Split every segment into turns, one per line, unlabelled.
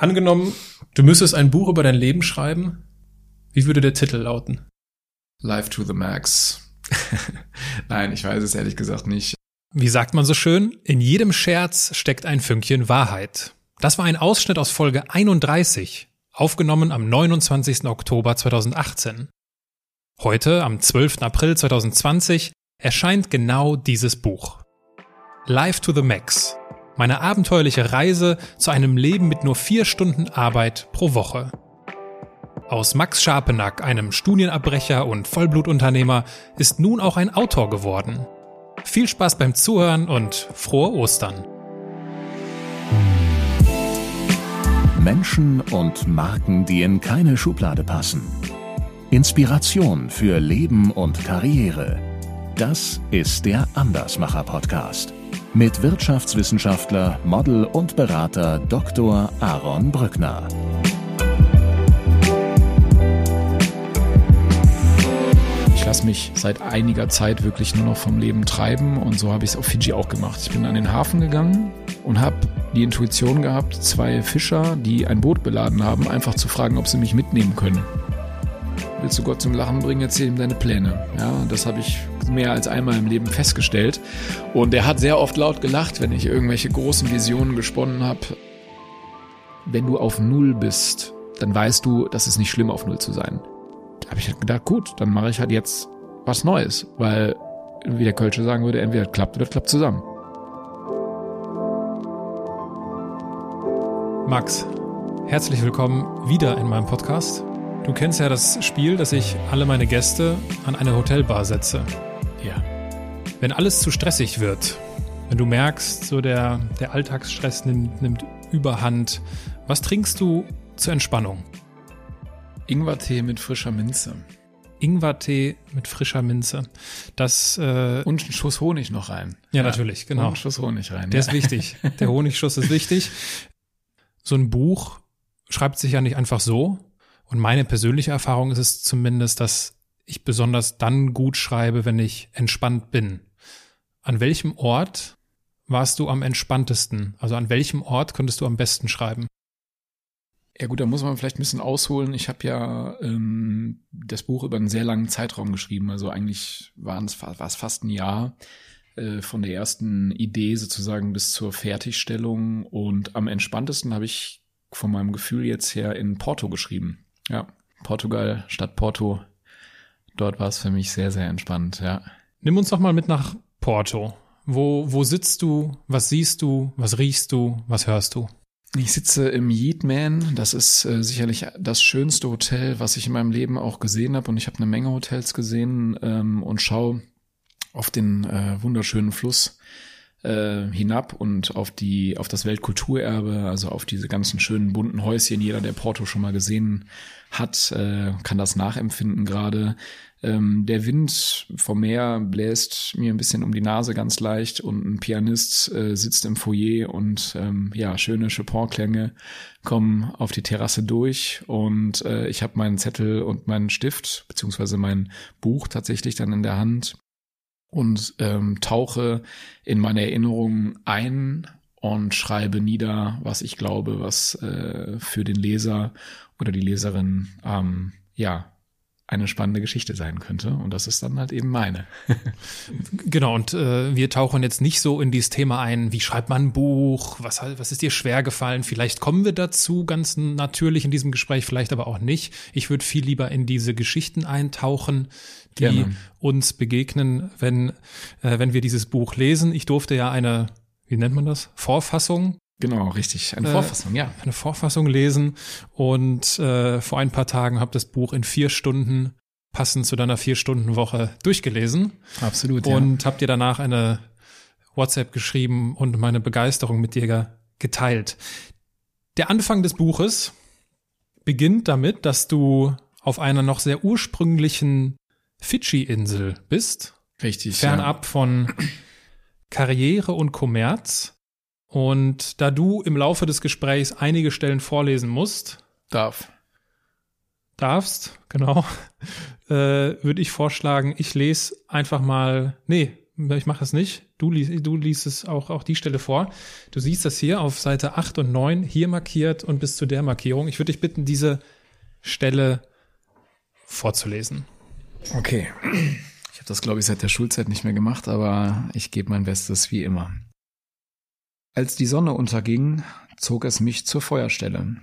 Angenommen, du müsstest ein Buch über dein Leben schreiben. Wie würde der Titel lauten?
Life to the Max. Nein, ich weiß es ehrlich gesagt nicht.
Wie sagt man so schön? In jedem Scherz steckt ein Fünkchen Wahrheit. Das war ein Ausschnitt aus Folge 31, aufgenommen am 29. Oktober 2018. Heute, am 12. April 2020, erscheint genau dieses Buch. Life to the Max. Meine abenteuerliche Reise zu einem Leben mit nur vier Stunden Arbeit pro Woche. Aus Max Scharpenack, einem Studienabbrecher und Vollblutunternehmer, ist nun auch ein Autor geworden. Viel Spaß beim Zuhören und frohe Ostern.
Menschen und Marken, die in keine Schublade passen. Inspiration für Leben und Karriere. Das ist der Andersmacher Podcast mit Wirtschaftswissenschaftler, Model und Berater Dr. Aaron Brückner.
Ich lasse mich seit einiger Zeit wirklich nur noch vom Leben treiben und so habe ich es auf Fiji auch gemacht. Ich bin an den Hafen gegangen und habe die Intuition gehabt, zwei Fischer, die ein Boot beladen haben, einfach zu fragen, ob sie mich mitnehmen können. Willst du Gott zum Lachen bringen, erzähl ihm deine Pläne. Ja, das habe ich mehr als einmal im Leben festgestellt. Und er hat sehr oft laut gelacht, wenn ich irgendwelche großen Visionen gesponnen habe. Wenn du auf Null bist, dann weißt du, das ist nicht schlimm, auf Null zu sein. Da habe ich halt gedacht, gut, dann mache ich halt jetzt was Neues, weil, wie der Kölsche sagen würde, entweder klappt oder klappt zusammen.
Max, herzlich willkommen wieder in meinem Podcast. Du kennst ja das Spiel, dass ich alle meine Gäste an eine Hotelbar setze.
Ja.
Wenn alles zu stressig wird, wenn du merkst, so der, der Alltagsstress nimmt, nimmt Überhand, was trinkst du zur Entspannung?
Ingwertee mit frischer Minze.
Ingwertee mit frischer Minze. Das äh,
und ein Schuss Honig noch rein.
Ja, ja natürlich, genau. Und
ein Schuss Honig rein.
Der
ja.
ist wichtig. Der Honigschuss ist wichtig. So ein Buch schreibt sich ja nicht einfach so. Und meine persönliche Erfahrung ist es zumindest, dass ich besonders dann gut schreibe, wenn ich entspannt bin. An welchem Ort warst du am entspanntesten? Also an welchem Ort könntest du am besten schreiben?
Ja gut, da muss man vielleicht ein bisschen ausholen. Ich habe ja ähm, das Buch über einen sehr langen Zeitraum geschrieben. Also eigentlich war es fast ein Jahr äh, von der ersten Idee sozusagen bis zur Fertigstellung. Und am entspanntesten habe ich von meinem Gefühl jetzt her in Porto geschrieben. Ja, Portugal statt Porto. Dort war es für mich sehr, sehr entspannt, ja.
Nimm uns doch mal mit nach Porto. Wo, wo sitzt du? Was siehst du? Was riechst du? Was hörst du?
Ich sitze im Yeatman. Das ist äh, sicherlich das schönste Hotel, was ich in meinem Leben auch gesehen habe. Und ich habe eine Menge Hotels gesehen ähm, und schaue auf den äh, wunderschönen Fluss äh, hinab und auf die auf das Weltkulturerbe, also auf diese ganzen schönen bunten Häuschen. Jeder, der Porto schon mal gesehen hat, äh, kann das nachempfinden gerade. Ähm, der Wind vom Meer bläst mir ein bisschen um die Nase ganz leicht und ein Pianist äh, sitzt im Foyer und ähm, ja, schöne Chopin-Klänge kommen auf die Terrasse durch und äh, ich habe meinen Zettel und meinen Stift beziehungsweise mein Buch tatsächlich dann in der Hand und ähm, tauche in meine Erinnerungen ein und schreibe nieder, was ich glaube, was äh, für den Leser oder die Leserin ähm, ja eine spannende Geschichte sein könnte. Und das ist dann halt eben meine.
genau, und äh, wir tauchen jetzt nicht so in dieses Thema ein, wie schreibt man ein Buch, was, was ist dir schwer gefallen? Vielleicht kommen wir dazu ganz natürlich in diesem Gespräch, vielleicht aber auch nicht. Ich würde viel lieber in diese Geschichten eintauchen, die Gerne. uns begegnen, wenn, äh, wenn wir dieses Buch lesen. Ich durfte ja eine, wie nennt man das? Vorfassung
Genau, richtig. Eine äh, Vorfassung, ja.
Eine Vorfassung lesen und äh, vor ein paar Tagen habe das Buch in vier Stunden passend zu deiner vier Stunden Woche durchgelesen.
Absolut.
Und ja. habe dir danach eine WhatsApp geschrieben und meine Begeisterung mit dir geteilt. Der Anfang des Buches beginnt damit, dass du auf einer noch sehr ursprünglichen Fidschi-Insel bist.
Richtig.
Fernab ja. von Karriere und Kommerz. Und da du im Laufe des Gesprächs einige Stellen vorlesen musst,
darf,
darfst, genau, äh, würde ich vorschlagen, ich lese einfach mal, nee, ich mache es nicht. Du, liest, du liest es auch, auch die Stelle vor. Du siehst das hier auf Seite 8 und 9 hier markiert und bis zu der Markierung. Ich würde dich bitten, diese Stelle vorzulesen.
Okay. Ich habe das, glaube ich, seit der Schulzeit nicht mehr gemacht, aber ich gebe mein Bestes wie immer. Als die Sonne unterging, zog es mich zur Feuerstelle.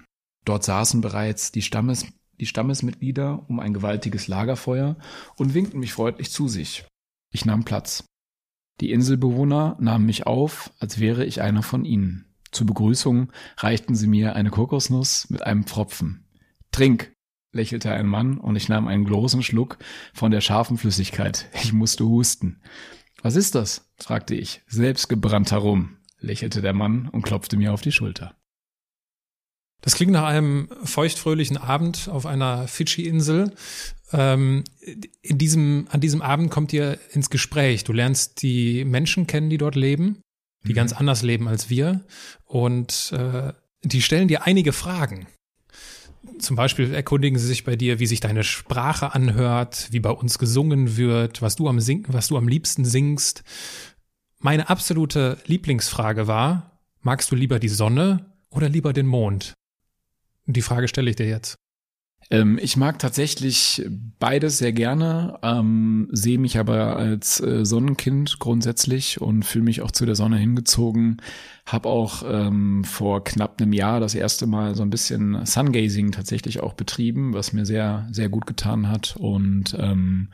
Dort saßen bereits die, Stammes, die Stammesmitglieder um ein gewaltiges Lagerfeuer und winkten mich freundlich zu sich. Ich nahm Platz. Die Inselbewohner nahmen mich auf, als wäre ich einer von ihnen. Zur Begrüßung reichten sie mir eine Kokosnuss mit einem Pfropfen. Trink, lächelte ein Mann und ich nahm einen großen Schluck von der scharfen Flüssigkeit. Ich musste husten. Was ist das? fragte ich. Selbstgebrannt Rum, lächelte der Mann und klopfte mir auf die Schulter.
Das klingt nach einem feuchtfröhlichen Abend auf einer Fidschi-Insel. Ähm, in diesem, an diesem Abend kommt ihr ins Gespräch. Du lernst die Menschen kennen, die dort leben, die mhm. ganz anders leben als wir. Und äh, die stellen dir einige Fragen. Zum Beispiel erkundigen sie sich bei dir, wie sich deine Sprache anhört, wie bei uns gesungen wird, was du am, Sing was du am liebsten singst. Meine absolute Lieblingsfrage war, magst du lieber die Sonne oder lieber den Mond? Die Frage stelle ich dir jetzt.
Ähm, ich mag tatsächlich beides sehr gerne, ähm, sehe mich aber als äh, Sonnenkind grundsätzlich und fühle mich auch zu der Sonne hingezogen. Hab auch ähm, vor knapp einem Jahr das erste Mal so ein bisschen Sungazing tatsächlich auch betrieben, was mir sehr, sehr gut getan hat. Und ähm,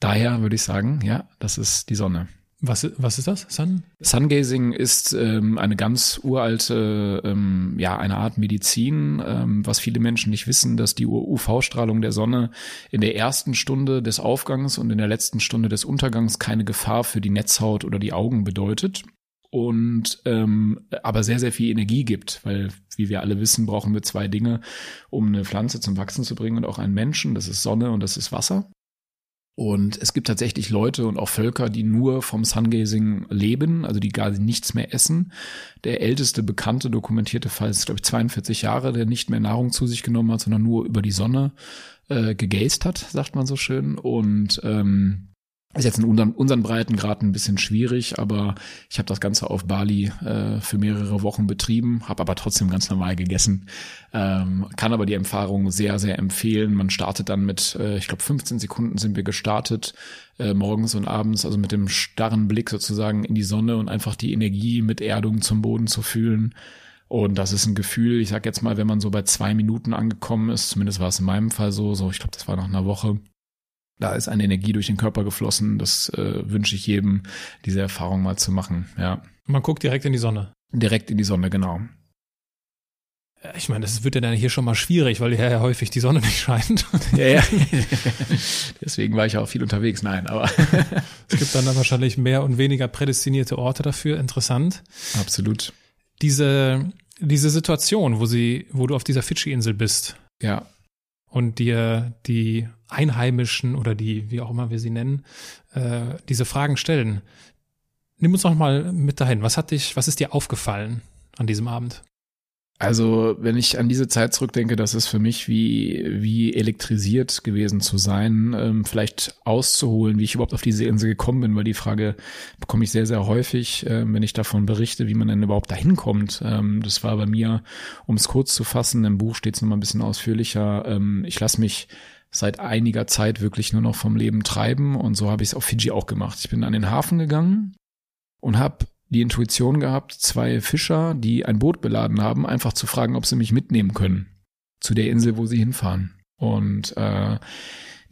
daher würde ich sagen, ja, das ist die Sonne.
Was, was ist das? Sun?
Sungazing ist ähm, eine ganz uralte, ähm, ja, eine Art Medizin, ähm, was viele Menschen nicht wissen, dass die UV-Strahlung der Sonne in der ersten Stunde des Aufgangs und in der letzten Stunde des Untergangs keine Gefahr für die Netzhaut oder die Augen bedeutet und ähm, aber sehr, sehr viel Energie gibt, weil, wie wir alle wissen, brauchen wir zwei Dinge, um eine Pflanze zum Wachsen zu bringen und auch einen Menschen. Das ist Sonne und das ist Wasser. Und es gibt tatsächlich Leute und auch Völker, die nur vom Sungazing leben, also die gar nichts mehr essen. Der älteste bekannte dokumentierte Fall ist, glaube ich, 42 Jahre, der nicht mehr Nahrung zu sich genommen hat, sondern nur über die Sonne äh, gegazed hat, sagt man so schön. Und ähm, ist jetzt in unseren, unseren Breitengraden ein bisschen schwierig, aber ich habe das Ganze auf Bali äh, für mehrere Wochen betrieben, habe aber trotzdem ganz normal gegessen. Ähm, kann aber die Erfahrung sehr, sehr empfehlen. Man startet dann mit, äh, ich glaube, 15 Sekunden sind wir gestartet, äh, morgens und abends, also mit dem starren Blick sozusagen in die Sonne und einfach die Energie mit Erdung zum Boden zu fühlen. Und das ist ein Gefühl, ich sag jetzt mal, wenn man so bei zwei Minuten angekommen ist, zumindest war es in meinem Fall so, so ich glaube, das war nach einer Woche, da ist eine Energie durch den Körper geflossen. Das äh, wünsche ich jedem, diese Erfahrung mal zu machen. Ja.
Man guckt direkt in die Sonne.
Direkt in die Sonne, genau.
Ich meine, das wird ja dann hier schon mal schwierig, weil hier ja häufig die Sonne nicht scheint.
Ja, ja. Deswegen war ich auch viel unterwegs. Nein, aber.
es gibt dann, dann wahrscheinlich mehr und weniger prädestinierte Orte dafür. Interessant.
Absolut.
Diese, diese Situation, wo sie, wo du auf dieser Fidschi-Insel bist.
Ja
und dir die Einheimischen oder die, wie auch immer wir sie nennen, äh, diese Fragen stellen. Nimm uns noch mal mit dahin. Was hat dich, was ist dir aufgefallen an diesem Abend?
Also, wenn ich an diese Zeit zurückdenke, das ist für mich wie, wie elektrisiert gewesen zu sein, ähm, vielleicht auszuholen, wie ich überhaupt auf diese Insel gekommen bin, weil die Frage bekomme ich sehr, sehr häufig, äh, wenn ich davon berichte, wie man denn überhaupt dahin kommt. Ähm, das war bei mir, um es kurz zu fassen, im Buch steht es nochmal ein bisschen ausführlicher. Ähm, ich lasse mich seit einiger Zeit wirklich nur noch vom Leben treiben und so habe ich es auf Fiji auch gemacht. Ich bin an den Hafen gegangen und habe die Intuition gehabt, zwei Fischer, die ein Boot beladen haben, einfach zu fragen, ob sie mich mitnehmen können zu der Insel, wo sie hinfahren. Und äh,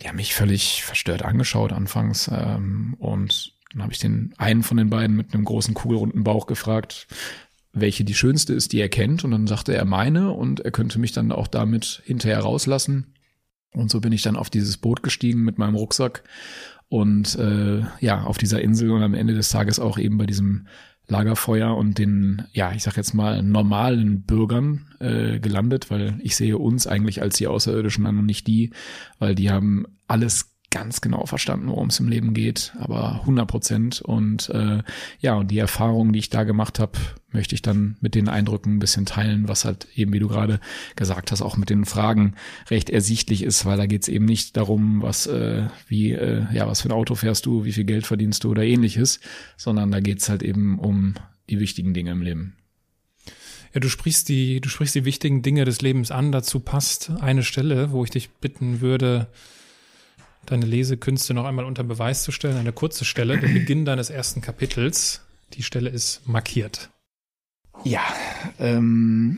die haben mich völlig verstört angeschaut anfangs. Ähm, und dann habe ich den einen von den beiden mit einem großen kugelrunden Bauch gefragt, welche die schönste ist, die er kennt. Und dann sagte er meine und er könnte mich dann auch damit hinterher rauslassen. Und so bin ich dann auf dieses Boot gestiegen mit meinem Rucksack und äh, ja, auf dieser Insel und am Ende des Tages auch eben bei diesem Lagerfeuer und den, ja, ich sag jetzt mal, normalen Bürgern äh, gelandet, weil ich sehe uns eigentlich als die Außerirdischen an und nicht die, weil die haben alles ganz genau verstanden, worum es im Leben geht, aber 100 Prozent. Und äh, ja, und die Erfahrungen, die ich da gemacht habe, möchte ich dann mit den Eindrücken ein bisschen teilen, was halt eben, wie du gerade gesagt hast, auch mit den Fragen recht ersichtlich ist, weil da geht es eben nicht darum, was, äh, wie, äh, ja, was für ein Auto fährst du, wie viel Geld verdienst du oder ähnliches, sondern da geht es halt eben um die wichtigen Dinge im Leben.
Ja, du sprichst die, du sprichst die wichtigen Dinge des Lebens an. Dazu passt eine Stelle, wo ich dich bitten würde, deine Lesekünste noch einmal unter Beweis zu stellen. Eine kurze Stelle, der Beginn deines ersten Kapitels. Die Stelle ist markiert.
Ja, ähm,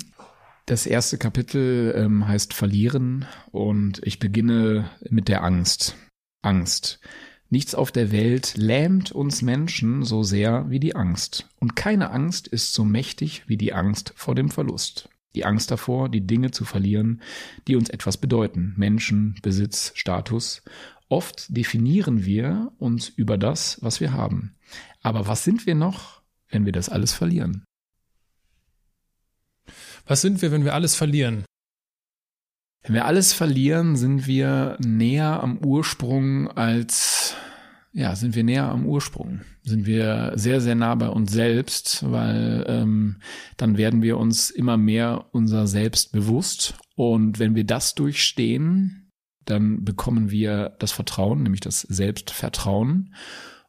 das erste Kapitel ähm, heißt Verlieren und ich beginne mit der Angst. Angst. Nichts auf der Welt lähmt uns Menschen so sehr wie die Angst. Und keine Angst ist so mächtig wie die Angst vor dem Verlust. Die Angst davor, die Dinge zu verlieren, die uns etwas bedeuten. Menschen, Besitz, Status. Oft definieren wir uns über das, was wir haben. Aber was sind wir noch, wenn wir das alles verlieren?
Was sind wir, wenn wir alles verlieren?
Wenn wir alles verlieren, sind wir näher am Ursprung als, ja, sind wir näher am Ursprung. Sind wir sehr, sehr nah bei uns selbst, weil ähm, dann werden wir uns immer mehr unser Selbst bewusst. Und wenn wir das durchstehen, dann bekommen wir das Vertrauen, nämlich das Selbstvertrauen.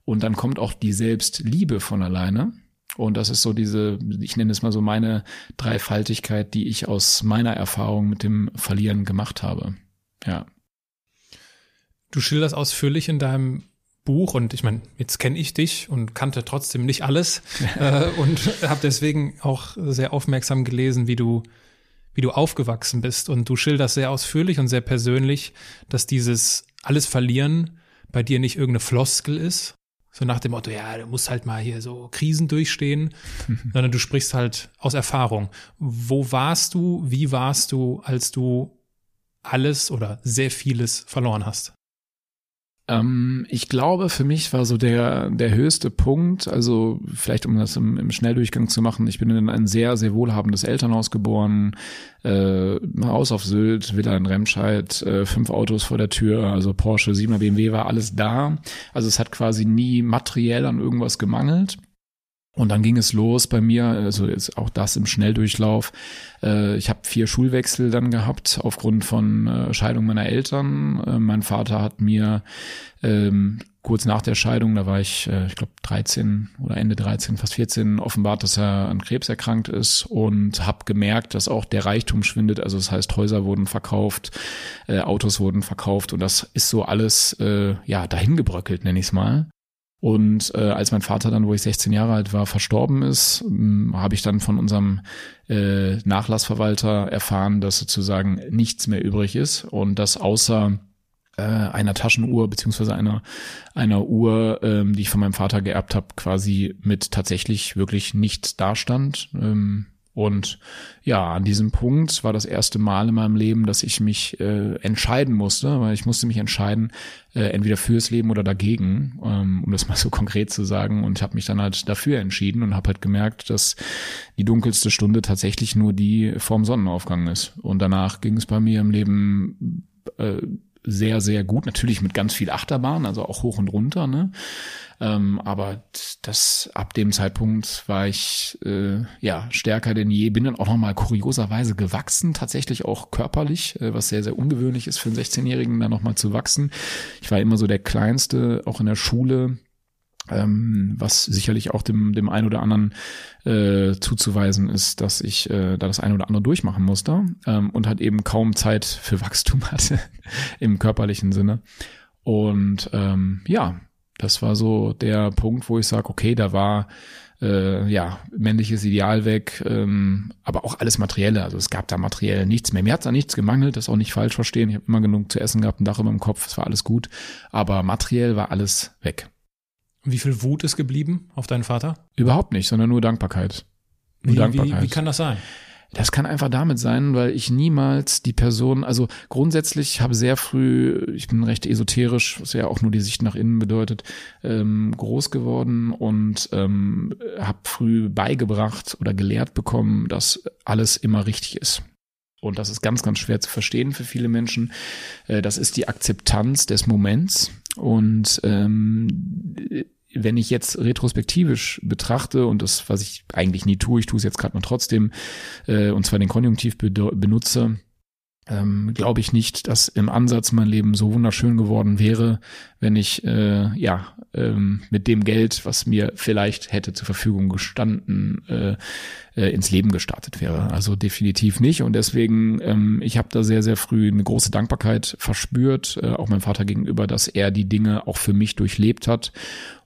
Und dann kommt auch die Selbstliebe von alleine. Und das ist so diese, ich nenne es mal so meine Dreifaltigkeit, die ich aus meiner Erfahrung mit dem Verlieren gemacht habe. Ja.
Du schilderst ausführlich in deinem Buch und ich meine, jetzt kenne ich dich und kannte trotzdem nicht alles äh, und habe deswegen auch sehr aufmerksam gelesen, wie du wie du aufgewachsen bist und du schilderst sehr ausführlich und sehr persönlich, dass dieses alles verlieren bei dir nicht irgendeine Floskel ist, so nach dem Motto, ja, du musst halt mal hier so Krisen durchstehen, sondern du sprichst halt aus Erfahrung. Wo warst du, wie warst du, als du alles oder sehr vieles verloren hast?
Ähm, ich glaube, für mich war so der, der höchste Punkt, also vielleicht um das im, im Schnelldurchgang zu machen, ich bin in ein sehr, sehr wohlhabendes Elternhaus geboren, äh, Haus auf Sylt, Villa in Remscheid, äh, fünf Autos vor der Tür, also Porsche, 7er BMW war alles da. Also es hat quasi nie materiell an irgendwas gemangelt. Und dann ging es los bei mir, also ist auch das im Schnelldurchlauf. Äh, ich habe vier Schulwechsel dann gehabt aufgrund von äh, Scheidung meiner Eltern. Äh, mein Vater hat mir ähm, kurz nach der Scheidung, da war ich, ich glaube 13 oder Ende 13, fast 14, offenbart, dass er an Krebs erkrankt ist und habe gemerkt, dass auch der Reichtum schwindet. Also das heißt, Häuser wurden verkauft, Autos wurden verkauft und das ist so alles ja dahingebröckelt, nenne ich es mal. Und äh, als mein Vater dann, wo ich 16 Jahre alt war, verstorben ist, ähm, habe ich dann von unserem äh, Nachlassverwalter erfahren, dass sozusagen nichts mehr übrig ist und dass außer äh, einer Taschenuhr beziehungsweise einer einer Uhr, ähm, die ich von meinem Vater geerbt habe, quasi mit tatsächlich wirklich nichts dastand. Ähm, und ja, an diesem Punkt war das erste Mal in meinem Leben, dass ich mich äh, entscheiden musste, weil ich musste mich entscheiden, äh, entweder fürs Leben oder dagegen, ähm, um das mal so konkret zu sagen. Und habe mich dann halt dafür entschieden und habe halt gemerkt, dass die dunkelste Stunde tatsächlich nur die vorm Sonnenaufgang ist. Und danach ging es bei mir im Leben äh, sehr, sehr gut. Natürlich mit ganz viel Achterbahn, also auch hoch und runter. Ne? Ähm, aber das ab dem Zeitpunkt war ich äh, ja stärker denn je. Bin dann auch nochmal kurioserweise gewachsen, tatsächlich auch körperlich, äh, was sehr, sehr ungewöhnlich ist für einen 16-Jährigen, da nochmal zu wachsen. Ich war immer so der Kleinste, auch in der Schule ähm, was sicherlich auch dem, dem einen oder anderen äh, zuzuweisen ist, dass ich äh, da das eine oder andere durchmachen musste ähm, und halt eben kaum Zeit für Wachstum hatte im körperlichen Sinne. Und ähm, ja, das war so der Punkt, wo ich sage, okay, da war äh, ja männliches Ideal weg, ähm, aber auch alles Materielle. Also es gab da materiell nichts mehr. Mir hat da nichts gemangelt, das auch nicht falsch verstehen. Ich habe immer genug zu essen gehabt, ein Dach über dem Kopf, es war alles gut. Aber materiell war alles weg.
Wie viel Wut ist geblieben auf deinen Vater?
Überhaupt nicht, sondern nur Dankbarkeit.
Nur wie, Dankbarkeit. Wie, wie kann das sein?
Das kann einfach damit sein, weil ich niemals die Person, also grundsätzlich habe sehr früh, ich bin recht esoterisch, was ja auch nur die Sicht nach innen bedeutet, ähm, groß geworden und ähm, habe früh beigebracht oder gelehrt bekommen, dass alles immer richtig ist. und das ist ganz, ganz schwer zu verstehen für viele Menschen, äh, das ist die Akzeptanz des Moments. Und ähm, wenn ich jetzt retrospektivisch betrachte und das, was ich eigentlich nie tue, ich tue es jetzt gerade mal trotzdem, äh, und zwar den Konjunktiv benutze, ähm, glaube ich nicht, dass im Ansatz mein Leben so wunderschön geworden wäre, wenn ich äh, ja ähm, mit dem Geld, was mir vielleicht hätte zur Verfügung gestanden, äh, äh, ins Leben gestartet wäre. Also definitiv nicht. Und deswegen, ähm, ich habe da sehr, sehr früh eine große Dankbarkeit verspürt, äh, auch meinem Vater gegenüber, dass er die Dinge auch für mich durchlebt hat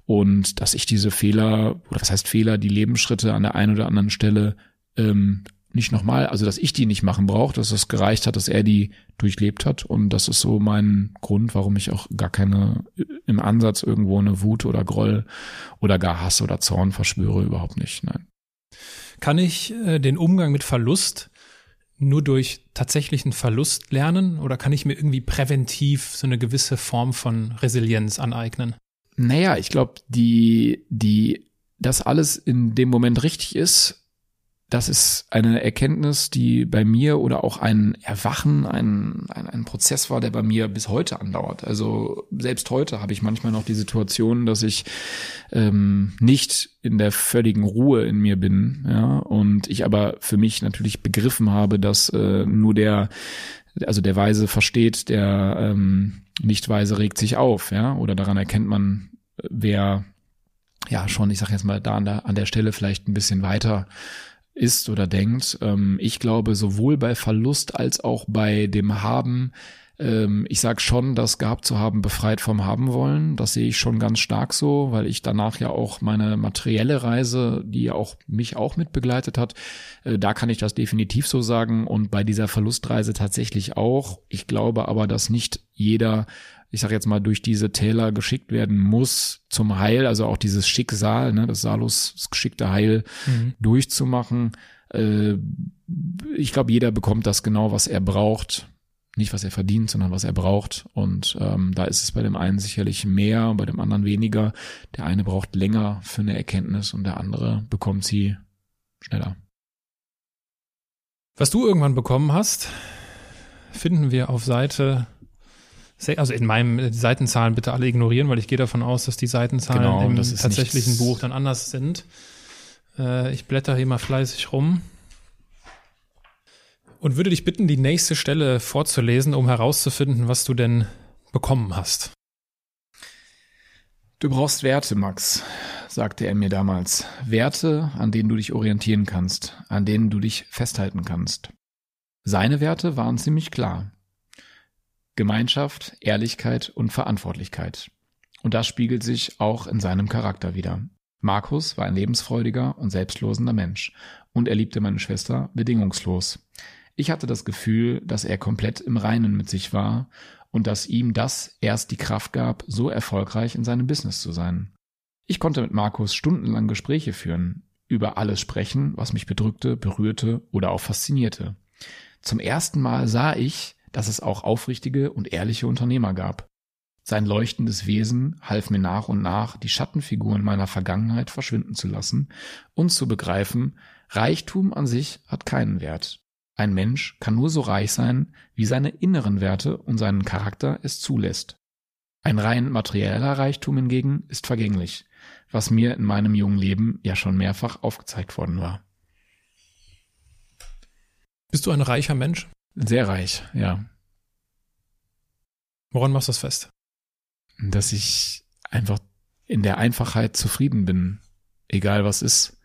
und dass ich diese Fehler, oder was heißt Fehler, die Lebensschritte an der einen oder anderen Stelle ähm, nicht nochmal, also dass ich die nicht machen brauche, dass es gereicht hat, dass er die durchlebt hat. Und das ist so mein Grund, warum ich auch gar keine im Ansatz irgendwo eine Wut oder Groll oder gar Hass oder Zorn verspüre, überhaupt nicht. Nein.
Kann ich äh, den Umgang mit Verlust nur durch tatsächlichen Verlust lernen oder kann ich mir irgendwie präventiv so eine gewisse Form von Resilienz aneignen?
Naja, ich glaube, die, die, dass alles in dem Moment richtig ist, das ist eine Erkenntnis, die bei mir oder auch ein Erwachen, ein, ein, ein Prozess war, der bei mir bis heute andauert. Also selbst heute habe ich manchmal noch die Situation, dass ich ähm, nicht in der völligen Ruhe in mir bin, ja, und ich aber für mich natürlich begriffen habe, dass äh, nur der, also der Weise versteht, der ähm, Nicht-Weise regt sich auf, ja, oder daran erkennt man, wer ja schon, ich sag jetzt mal, da an der, an der Stelle vielleicht ein bisschen weiter ist oder denkt. Ähm, ich glaube, sowohl bei Verlust als auch bei dem Haben, ähm, ich sag schon, das gehabt zu haben, befreit vom Haben wollen. Das sehe ich schon ganz stark so, weil ich danach ja auch meine materielle Reise, die ja auch mich auch mit begleitet hat, äh, da kann ich das definitiv so sagen und bei dieser Verlustreise tatsächlich auch. Ich glaube aber, dass nicht jeder ich sage jetzt mal, durch diese Täler geschickt werden muss zum Heil, also auch dieses Schicksal, ne, das Salus, das geschickte Heil mhm. durchzumachen. Äh, ich glaube, jeder bekommt das genau, was er braucht. Nicht, was er verdient, sondern was er braucht. Und ähm, da ist es bei dem einen sicherlich mehr, bei dem anderen weniger. Der eine braucht länger für eine Erkenntnis und der andere bekommt sie schneller.
Was du irgendwann bekommen hast, finden wir auf Seite also in meinem äh, Seitenzahlen bitte alle ignorieren, weil ich gehe davon aus, dass die Seitenzahlen genau, im tatsächlichen Buch dann anders sind. Äh, ich blätter hier mal fleißig rum und würde dich bitten, die nächste Stelle vorzulesen, um herauszufinden, was du denn bekommen hast.
Du brauchst Werte, Max, sagte er mir damals. Werte, an denen du dich orientieren kannst, an denen du dich festhalten kannst. Seine Werte waren ziemlich klar. Gemeinschaft, Ehrlichkeit und Verantwortlichkeit. Und das spiegelt sich auch in seinem Charakter wieder. Markus war ein lebensfreudiger und selbstlosender Mensch und er liebte meine Schwester bedingungslos. Ich hatte das Gefühl, dass er komplett im Reinen mit sich war und dass ihm das erst die Kraft gab, so erfolgreich in seinem Business zu sein. Ich konnte mit Markus stundenlang Gespräche führen, über alles sprechen, was mich bedrückte, berührte oder auch faszinierte. Zum ersten Mal sah ich, dass es auch aufrichtige und ehrliche Unternehmer gab. Sein leuchtendes Wesen half mir nach und nach, die Schattenfiguren meiner Vergangenheit verschwinden zu lassen und zu begreifen, Reichtum an sich hat keinen Wert. Ein Mensch kann nur so reich sein, wie seine inneren Werte und seinen Charakter es zulässt. Ein rein materieller Reichtum hingegen ist vergänglich, was mir in meinem jungen Leben ja schon mehrfach aufgezeigt worden war.
Bist du ein reicher Mensch?
Sehr reich, ja.
Woran machst du das fest?
Dass ich einfach in der Einfachheit zufrieden bin, egal was ist.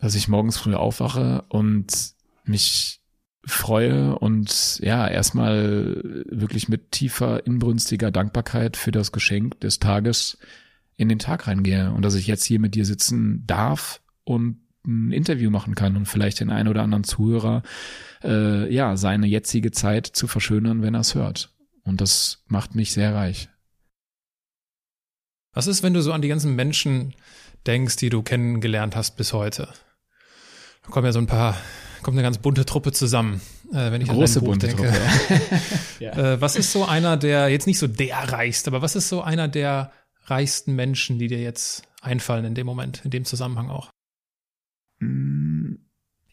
Dass ich morgens früh aufwache und mich freue und ja, erstmal wirklich mit tiefer, inbrünstiger Dankbarkeit für das Geschenk des Tages in den Tag reingehe und dass ich jetzt hier mit dir sitzen darf und ein Interview machen kann und vielleicht den einen oder anderen Zuhörer äh, ja seine jetzige Zeit zu verschönern, wenn er es hört. Und das macht mich sehr reich.
Was ist, wenn du so an die ganzen Menschen denkst, die du kennengelernt hast bis heute? Da kommen ja so ein paar, kommt eine ganz bunte Truppe zusammen, äh, wenn ich
Große an bunte denke. Truppe.
ja. äh, was ist so einer der, jetzt nicht so der reichste, aber was ist so einer der reichsten Menschen, die dir jetzt einfallen in dem Moment, in dem Zusammenhang auch?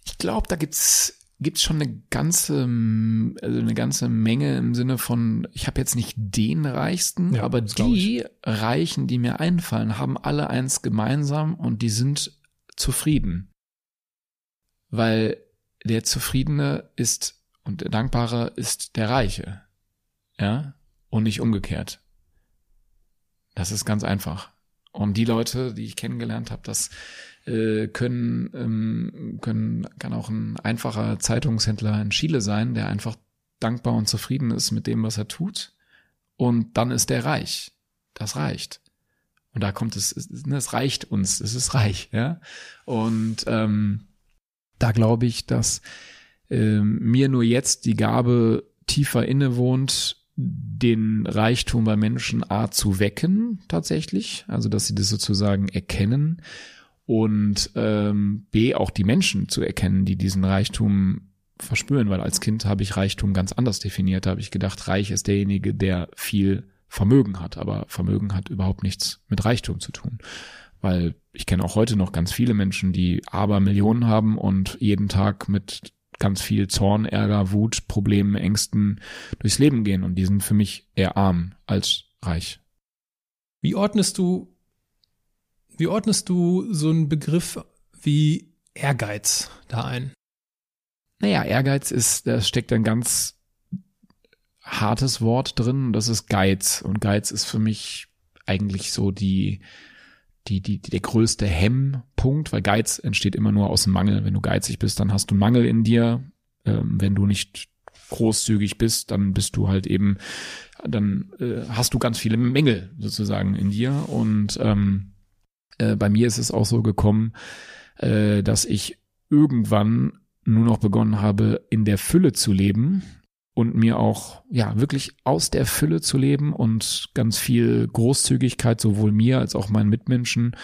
Ich glaube, da gibt's gibt es schon eine ganze, also eine ganze Menge im Sinne von, ich habe jetzt nicht den Reichsten,
Ja,
aber die Reichen, die mir einfallen, haben alle eins gemeinsam und die sind zufrieden. Weil der Zufriedene ist und der Dankbare ist der Reiche. Ja? Und nicht umgekehrt. Das ist ganz einfach. Und die Leute, die ich kennengelernt habe, das äh, können, ähm, können, kann auch ein einfacher Zeitungshändler in Chile sein, der einfach dankbar und zufrieden ist mit dem, was er tut. Und dann ist der reich. Das reicht. Und da kommt es, es, ne, es reicht uns, es ist reich, ja. Und ähm, da glaube ich, dass ähm, mir nur jetzt die Gabe tiefer innewohnt, den Reichtum bei Menschen A zu wecken, tatsächlich, also dass sie das sozusagen erkennen und ähm, B auch die Menschen zu erkennen, die diesen Reichtum verspüren, weil als Kind habe ich Reichtum ganz anders definiert, da habe ich gedacht, reich ist derjenige, der viel Vermögen hat, aber Vermögen hat überhaupt nichts mit Reichtum zu tun, weil ich kenne auch heute noch ganz viele Menschen, die aber Millionen haben und jeden Tag mit ganz viel Zorn, Ärger, Wut, Problemen, Ängsten durchs Leben gehen und die sind für mich eher arm als reich.
Wie ordnest du, wie ordnest du so einen Begriff wie Ehrgeiz da ein?
Naja, Ehrgeiz ist, da steckt ein ganz hartes Wort drin, das ist Geiz. Und Geiz ist für mich eigentlich so die, die, die, der größte Hemmpunkt, weil Geiz entsteht immer nur aus Mangel. Wenn du geizig bist, dann hast du Mangel in dir. Ähm, wenn du nicht großzügig bist, dann bist du halt eben, dann äh, hast du ganz viele Mängel sozusagen in dir. Und ähm, äh, bei mir ist es auch so gekommen, äh, dass ich irgendwann nur noch begonnen habe, in der Fülle zu leben und mir auch, ja, wirklich aus der Fülle zu leben und ganz viel Großzügigkeit sowohl mir als auch meinen Mitmenschen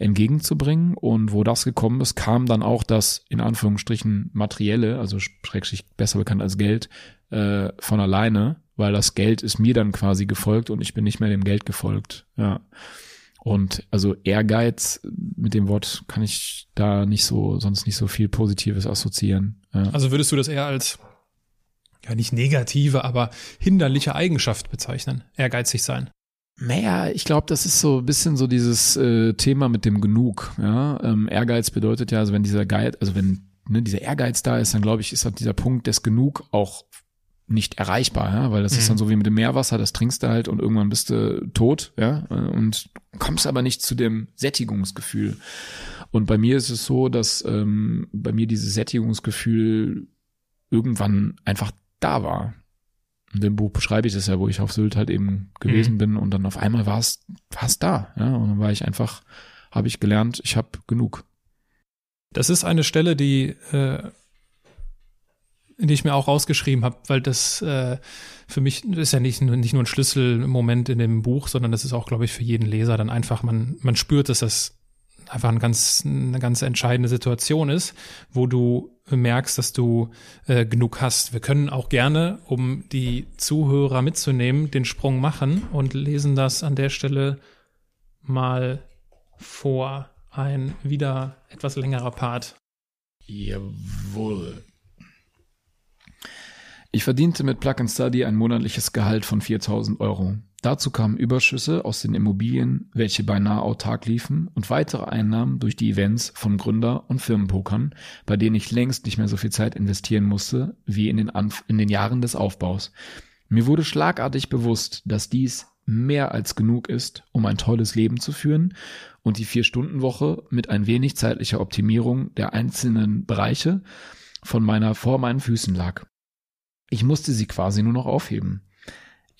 entgegenzubringen. Und wo das gekommen ist, kam dann auch das, in Anführungsstrichen, materielle, also schrecklich besser bekannt als Geld, äh, von alleine, weil das Geld ist mir dann quasi gefolgt und ich bin nicht mehr dem Geld gefolgt, ja. Und also Ehrgeiz, mit dem Wort kann ich da nicht so, sonst nicht so viel Positives assoziieren. Ja.
Also würdest du das eher als, ja nicht negative, aber hinderliche Eigenschaft bezeichnen, ehrgeizig sein?
Naja, ich glaube, das ist so ein bisschen so dieses äh, Thema mit dem Genug. Ja? Ähm, Ehrgeiz bedeutet ja, also wenn dieser Geiz, also wenn ne, dieser Ehrgeiz da ist, dann glaube ich, ist halt dieser Punkt des Genug auch nicht erreichbar, ja, weil das
Mhm.
ist dann so wie mit dem Meerwasser, das trinkst du halt und irgendwann bist du tot, ja, äh, und kommst aber nicht zu dem Sättigungsgefühl. Und bei mir ist es so, dass ähm, bei mir dieses Sättigungsgefühl irgendwann einfach da war. In dem Buch beschreibe ich das ja, wo ich auf Sylt halt eben gewesen
Mhm.
bin und dann auf einmal war es war es da, ja, und dann war ich einfach, habe ich gelernt, ich habe genug.
Das ist eine Stelle, die, äh, die ich mir auch rausgeschrieben habe, weil das äh, für mich ist ja nicht, nur- nicht nur ein Schlüsselmoment in dem Buch, sondern das ist auch, glaube ich, für jeden Leser dann einfach, man, man spürt, dass das einfach ein ganz, eine ganz entscheidende Situation ist, wo du merkst, dass du äh, genug hast. Wir können auch gerne, um die Zuhörer mitzunehmen, den Sprung machen und lesen das an der Stelle mal vor. Ein wieder etwas längerer Part.
Jawohl. Ich verdiente mit Plug and Study ein monatliches Gehalt von 4000 Euro. Dazu kamen Überschüsse aus den Immobilien, welche beinahe autark liefen, und weitere Einnahmen durch die Events von Gründer- und Firmenpokern, bei denen ich längst nicht mehr so viel Zeit investieren musste wie in den, Anf in den Jahren des Aufbaus. Mir wurde schlagartig bewusst, dass dies mehr als genug ist, um ein tolles Leben zu führen und die Vier-Stunden-Woche mit ein wenig zeitlicher Optimierung der einzelnen Bereiche von meiner vor meinen Füßen lag. Ich musste sie quasi nur noch aufheben.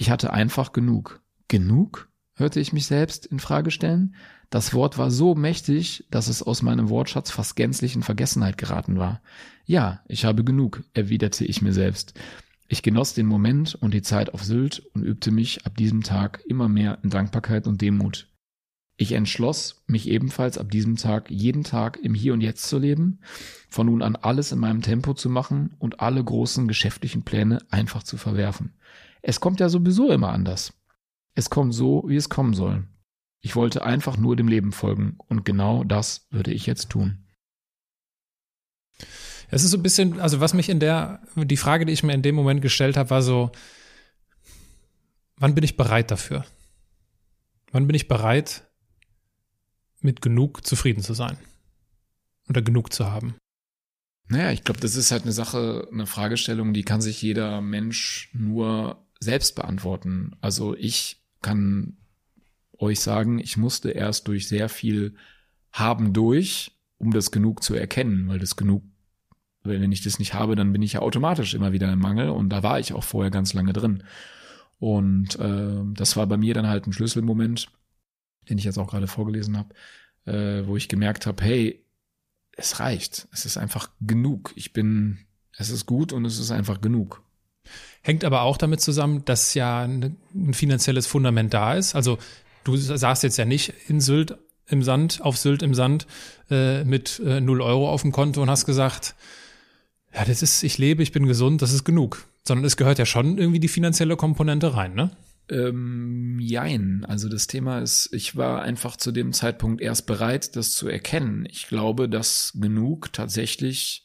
Ich hatte einfach genug. Genug? hörte ich mich selbst in Frage stellen. Das Wort war so mächtig, dass es aus meinem Wortschatz fast gänzlich in Vergessenheit geraten war. Ja, ich habe genug, erwiderte ich mir selbst. Ich genoss den Moment und die Zeit auf Sylt und übte mich ab diesem Tag immer mehr in Dankbarkeit und Demut. Ich entschloss, mich ebenfalls ab diesem Tag jeden Tag im Hier und Jetzt zu leben, von nun an alles in meinem Tempo zu machen und alle großen geschäftlichen Pläne einfach zu verwerfen. Es kommt ja sowieso immer anders. Es kommt so, wie es kommen soll. Ich wollte einfach nur dem Leben folgen und genau das würde ich jetzt tun.
Es ist so ein bisschen, also was mich in der, die Frage, die ich mir in dem Moment gestellt habe, war so, wann bin ich bereit dafür? Wann bin ich bereit, mit genug zufrieden zu sein? Oder genug zu haben?
Naja, ich glaube, das ist halt eine Sache, eine Fragestellung, die kann sich jeder Mensch nur selbst beantworten. Also ich kann euch sagen, ich musste erst durch sehr viel haben durch, um das genug zu erkennen, weil das genug, wenn ich das nicht habe, dann bin ich ja automatisch immer wieder im Mangel und da war ich auch vorher ganz lange drin. Und äh, das war bei mir dann halt ein Schlüsselmoment, den ich jetzt auch gerade vorgelesen habe, äh, wo ich gemerkt habe, hey, es reicht, es ist einfach genug. Ich bin, es ist gut und es ist einfach genug.
Hängt aber auch damit zusammen, dass ja ein finanzielles Fundament da ist. Also du saßt jetzt ja nicht in Sylt im Sand, auf Sylt im Sand äh, mit äh, 0 Euro auf dem Konto und hast gesagt, ja, das ist, ich lebe, ich bin gesund, das ist genug. Sondern es gehört ja schon irgendwie die finanzielle Komponente rein, ne?
Ähm, jein. Also das Thema ist, ich war einfach zu dem Zeitpunkt erst bereit, das zu erkennen. Ich glaube, dass genug tatsächlich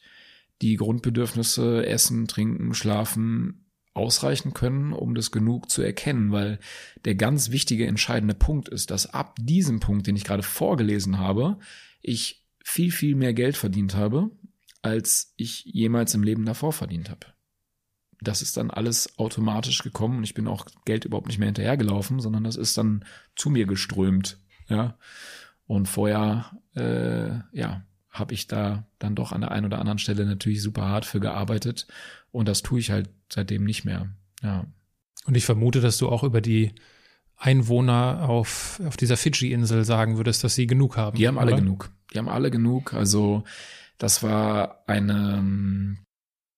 die Grundbedürfnisse Essen, Trinken, Schlafen ausreichen können, um das genug zu erkennen, weil der ganz wichtige, entscheidende Punkt ist, dass ab diesem Punkt, den ich gerade vorgelesen habe, ich viel, viel mehr Geld verdient habe, als ich jemals im Leben davor verdient habe. Das ist dann alles automatisch gekommen und ich bin auch Geld überhaupt nicht mehr hinterhergelaufen, sondern das ist dann zu mir geströmt, ja. Und vorher, äh, ja, habe ich da dann doch an der einen oder anderen Stelle natürlich super hart für gearbeitet und das tue ich halt seitdem nicht mehr. Ja.
Und ich vermute, dass du auch über die Einwohner auf, auf dieser Fidschi-Insel sagen würdest, dass sie genug haben.
Die haben alle oder? genug. Die haben alle genug. Also das war eine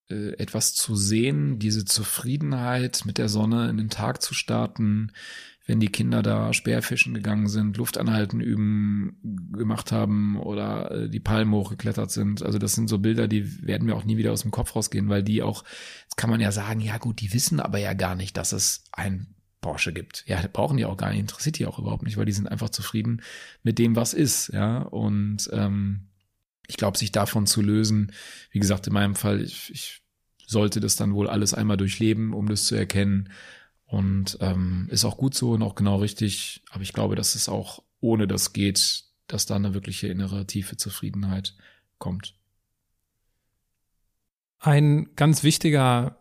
äh, etwas zu sehen, diese Zufriedenheit mit der Sonne in den Tag zu starten, wenn die Kinder da Speerfischen gegangen sind, Luftanhalten üben gemacht haben oder äh, die Palmen hochgeklettert sind. Also das sind so Bilder, die werden mir auch nie wieder aus dem Kopf rausgehen, weil die auch, jetzt kann man ja sagen, ja gut, die wissen aber ja gar nicht, dass es ein Porsche gibt. Ja, brauchen die auch gar nicht, interessiert die auch überhaupt nicht, weil die sind einfach zufrieden mit dem, was ist, ja. Und ähm, ich glaube, sich davon zu lösen, wie gesagt, in meinem Fall, ich, ich sollte das dann wohl alles einmal durchleben, um das zu erkennen. Und ähm, ist auch gut so und auch genau richtig. Aber ich glaube, dass es auch ohne das geht, dass da eine wirkliche innere tiefe Zufriedenheit kommt.
Ein ganz wichtiger,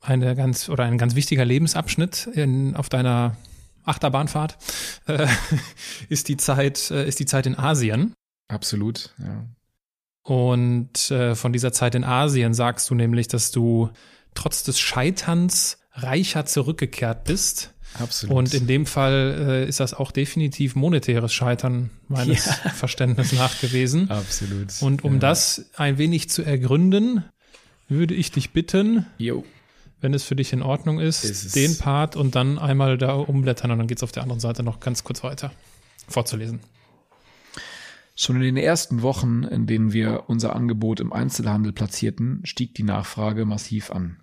eine ganz oder ein ganz wichtiger Lebensabschnitt in, auf deiner Achterbahnfahrt äh, ist die Zeit, äh, ist die Zeit in Asien.
Absolut, ja.
Und äh, von dieser Zeit in Asien sagst du nämlich, dass du trotz des Scheiterns reicher zurückgekehrt bist.
Absolut.
Und in dem Fall äh, ist das auch definitiv monetäres Scheitern meines ja. Verständnisses nach gewesen.
Absolut.
Und um ja. das ein wenig zu ergründen, würde ich dich bitten,
jo.
wenn es für dich in Ordnung ist, ist den Part und dann einmal da umblättern und dann geht's auf der anderen Seite noch ganz kurz weiter vorzulesen.
Schon in den ersten Wochen, in denen wir unser Angebot im Einzelhandel platzierten, stieg die Nachfrage massiv an.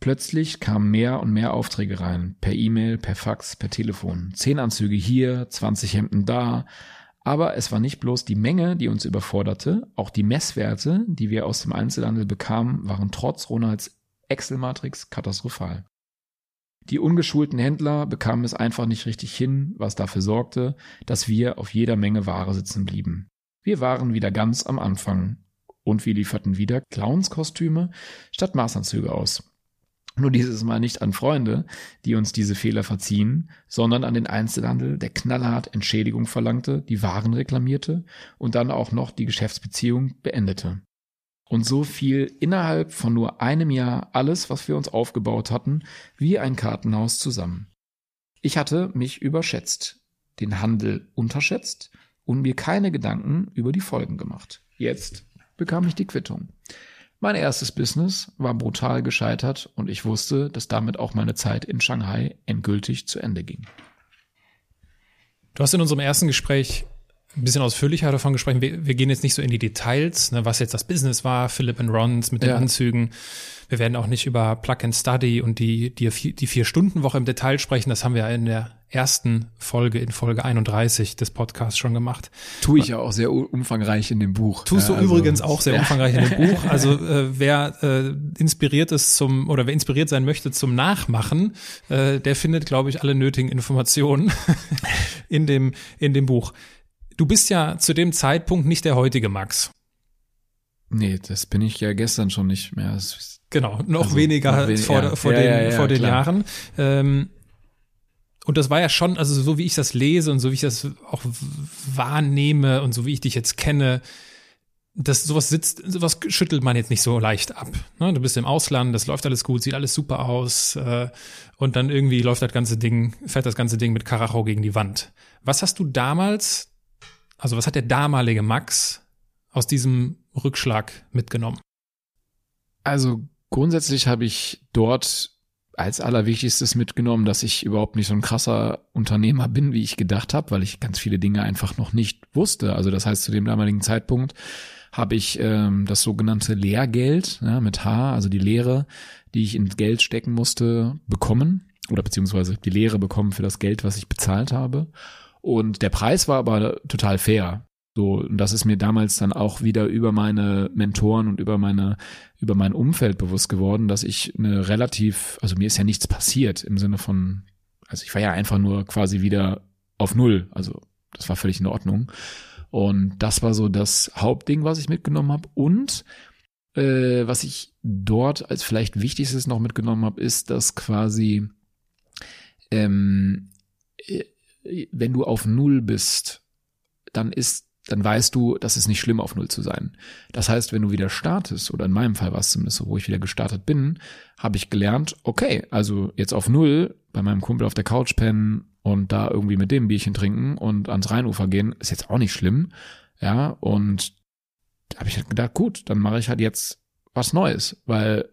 Plötzlich kamen mehr und mehr Aufträge rein, per E-Mail, per Fax, per Telefon. Zehn Anzüge hier, 20 Hemden da. Aber es war nicht bloß die Menge, die uns überforderte, auch die Messwerte, die wir aus dem Einzelhandel bekamen, waren trotz Ronalds Excel-Matrix katastrophal. Die ungeschulten Händler bekamen es einfach nicht richtig hin, was dafür sorgte, dass wir auf jeder Menge Ware sitzen blieben. Wir waren wieder ganz am Anfang. Und wir lieferten wieder Clownskostüme statt Maßanzüge aus. Nur dieses Mal nicht an Freunde, die uns diese Fehler verziehen, sondern an den Einzelhandel, der knallhart Entschädigung verlangte, die Waren reklamierte und dann auch noch die Geschäftsbeziehung beendete. Und so fiel innerhalb von nur einem Jahr alles, was wir uns aufgebaut hatten, wie ein Kartenhaus zusammen. Ich hatte mich überschätzt, den Handel unterschätzt und mir keine Gedanken über die Folgen gemacht. Jetzt bekam ich die Quittung. Mein erstes Business war brutal gescheitert und ich wusste, dass damit auch meine Zeit in Shanghai endgültig zu Ende ging.
Du hast in unserem ersten Gespräch ein bisschen ausführlicher davon gesprochen. Wir, wir gehen jetzt nicht so in die Details, ne, was jetzt das Business war, Philipp and Rons mit den
Ja.
Anzügen. Wir werden auch nicht über Plug and Study und die, die, die Vier-Stunden-Woche im Detail sprechen. Das haben wir ja in der ersten Folge, in Folge 31 des Podcasts schon gemacht.
Tue ich ja auch sehr umfangreich in dem Buch.
Tust du
also-
übrigens auch sehr
Ja.
umfangreich in dem Buch. Also äh, wer äh, inspiriert ist zum oder wer inspiriert sein möchte zum Nachmachen, äh, der findet, glaube ich, alle nötigen Informationen in dem in dem Buch. Du bist ja zu dem Zeitpunkt nicht der heutige Max.
Nee, das bin ich ja gestern schon nicht mehr.
Genau, noch
Also,
weniger
noch wen-
vor,
ja.
vor
Ja,
den, vor den. Jahren. Ähm, und das war ja schon, also so wie ich das lese und so wie ich das auch wahrnehme und so wie ich dich jetzt kenne, das sowas sitzt, sowas schüttelt man jetzt nicht so leicht ab. Ne? Du bist im Ausland, das läuft alles gut, sieht alles super aus äh, und dann irgendwie läuft das ganze Ding, fährt das ganze Ding mit Karacho gegen die Wand. Was hast du damals, also was hat der damalige Max aus diesem Rückschlag mitgenommen?
Also grundsätzlich habe ich dort als allerwichtigstes mitgenommen, dass ich überhaupt nicht so ein krasser Unternehmer bin, wie ich gedacht habe, weil ich ganz viele Dinge einfach noch nicht wusste. Also das heißt, zu dem damaligen Zeitpunkt habe ich ähm, das sogenannte Lehrgeld ja, mit H, also die Lehre, die ich ins Geld stecken musste, bekommen oder beziehungsweise die Lehre bekommen für das Geld, was ich bezahlt habe. Und der Preis war aber total fair. So, und das ist mir damals dann auch wieder über meine Mentoren und über meine, über mein Umfeld bewusst geworden, dass ich eine relativ, also mir ist ja nichts passiert im Sinne von, also ich war ja einfach nur quasi wieder auf Null. Also das war völlig in Ordnung. Und das war so das Hauptding, was ich mitgenommen habe. Und äh, was ich dort als vielleicht wichtigstes noch mitgenommen habe, ist, dass quasi ähm, äh, wenn du auf Null bist, dann ist dann weißt du, das ist nicht schlimm, auf Null zu sein. Das heißt, wenn du wieder startest, oder in meinem Fall war es zumindest so, wo ich wieder gestartet bin, habe ich gelernt, okay, also jetzt auf Null, bei meinem Kumpel auf der Couch pennen und da irgendwie mit dem Bierchen trinken und ans Rheinufer gehen, ist jetzt auch nicht schlimm. Ja, und da habe ich halt gedacht, gut, dann mache ich halt jetzt was Neues, weil,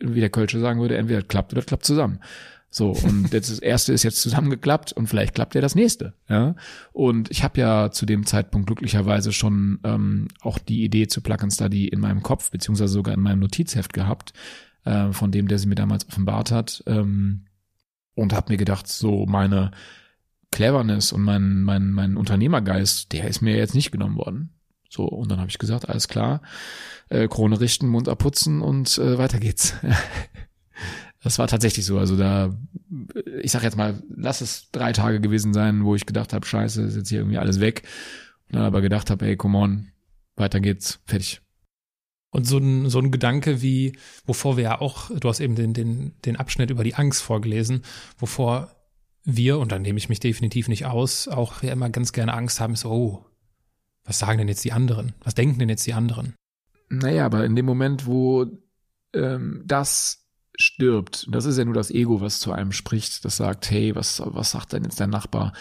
wie der Kölsche sagen würde, entweder klappt oder klappt zusammen. So, und jetzt das erste ist jetzt zusammengeklappt und vielleicht klappt ja das nächste. Ja. Und ich habe ja zu dem Zeitpunkt glücklicherweise schon ähm, auch die Idee zu Plug and Study in meinem Kopf, beziehungsweise sogar in meinem Notizheft gehabt, äh, von dem, der sie mir damals offenbart hat. Ähm, und habe mir gedacht, so meine Cleverness und mein, mein, mein Unternehmergeist, der ist mir jetzt nicht genommen worden. So, und dann habe ich gesagt, alles klar, äh, Krone richten, Mund abputzen und äh, weiter geht's. Das war tatsächlich so. Also da, ich sag jetzt mal, lass es drei Tage gewesen sein, wo ich gedacht habe, scheiße, ist jetzt hier irgendwie alles weg. Und dann aber gedacht habe, ey, come on, weiter geht's, fertig.
Und so ein, so ein Gedanke wie, wovor wir ja auch, du hast eben den, den, den Abschnitt über die Angst vorgelesen, wovor wir, und da nehme ich mich definitiv nicht aus, auch ja immer ganz gerne Angst haben, ist, oh, was sagen denn jetzt die anderen? Was denken denn jetzt die anderen?
Naja, aber in dem Moment, wo ähm, das stirbt, das ist ja nur das Ego, was zu einem spricht, das sagt, hey, was, was sagt denn jetzt dein Nachbar?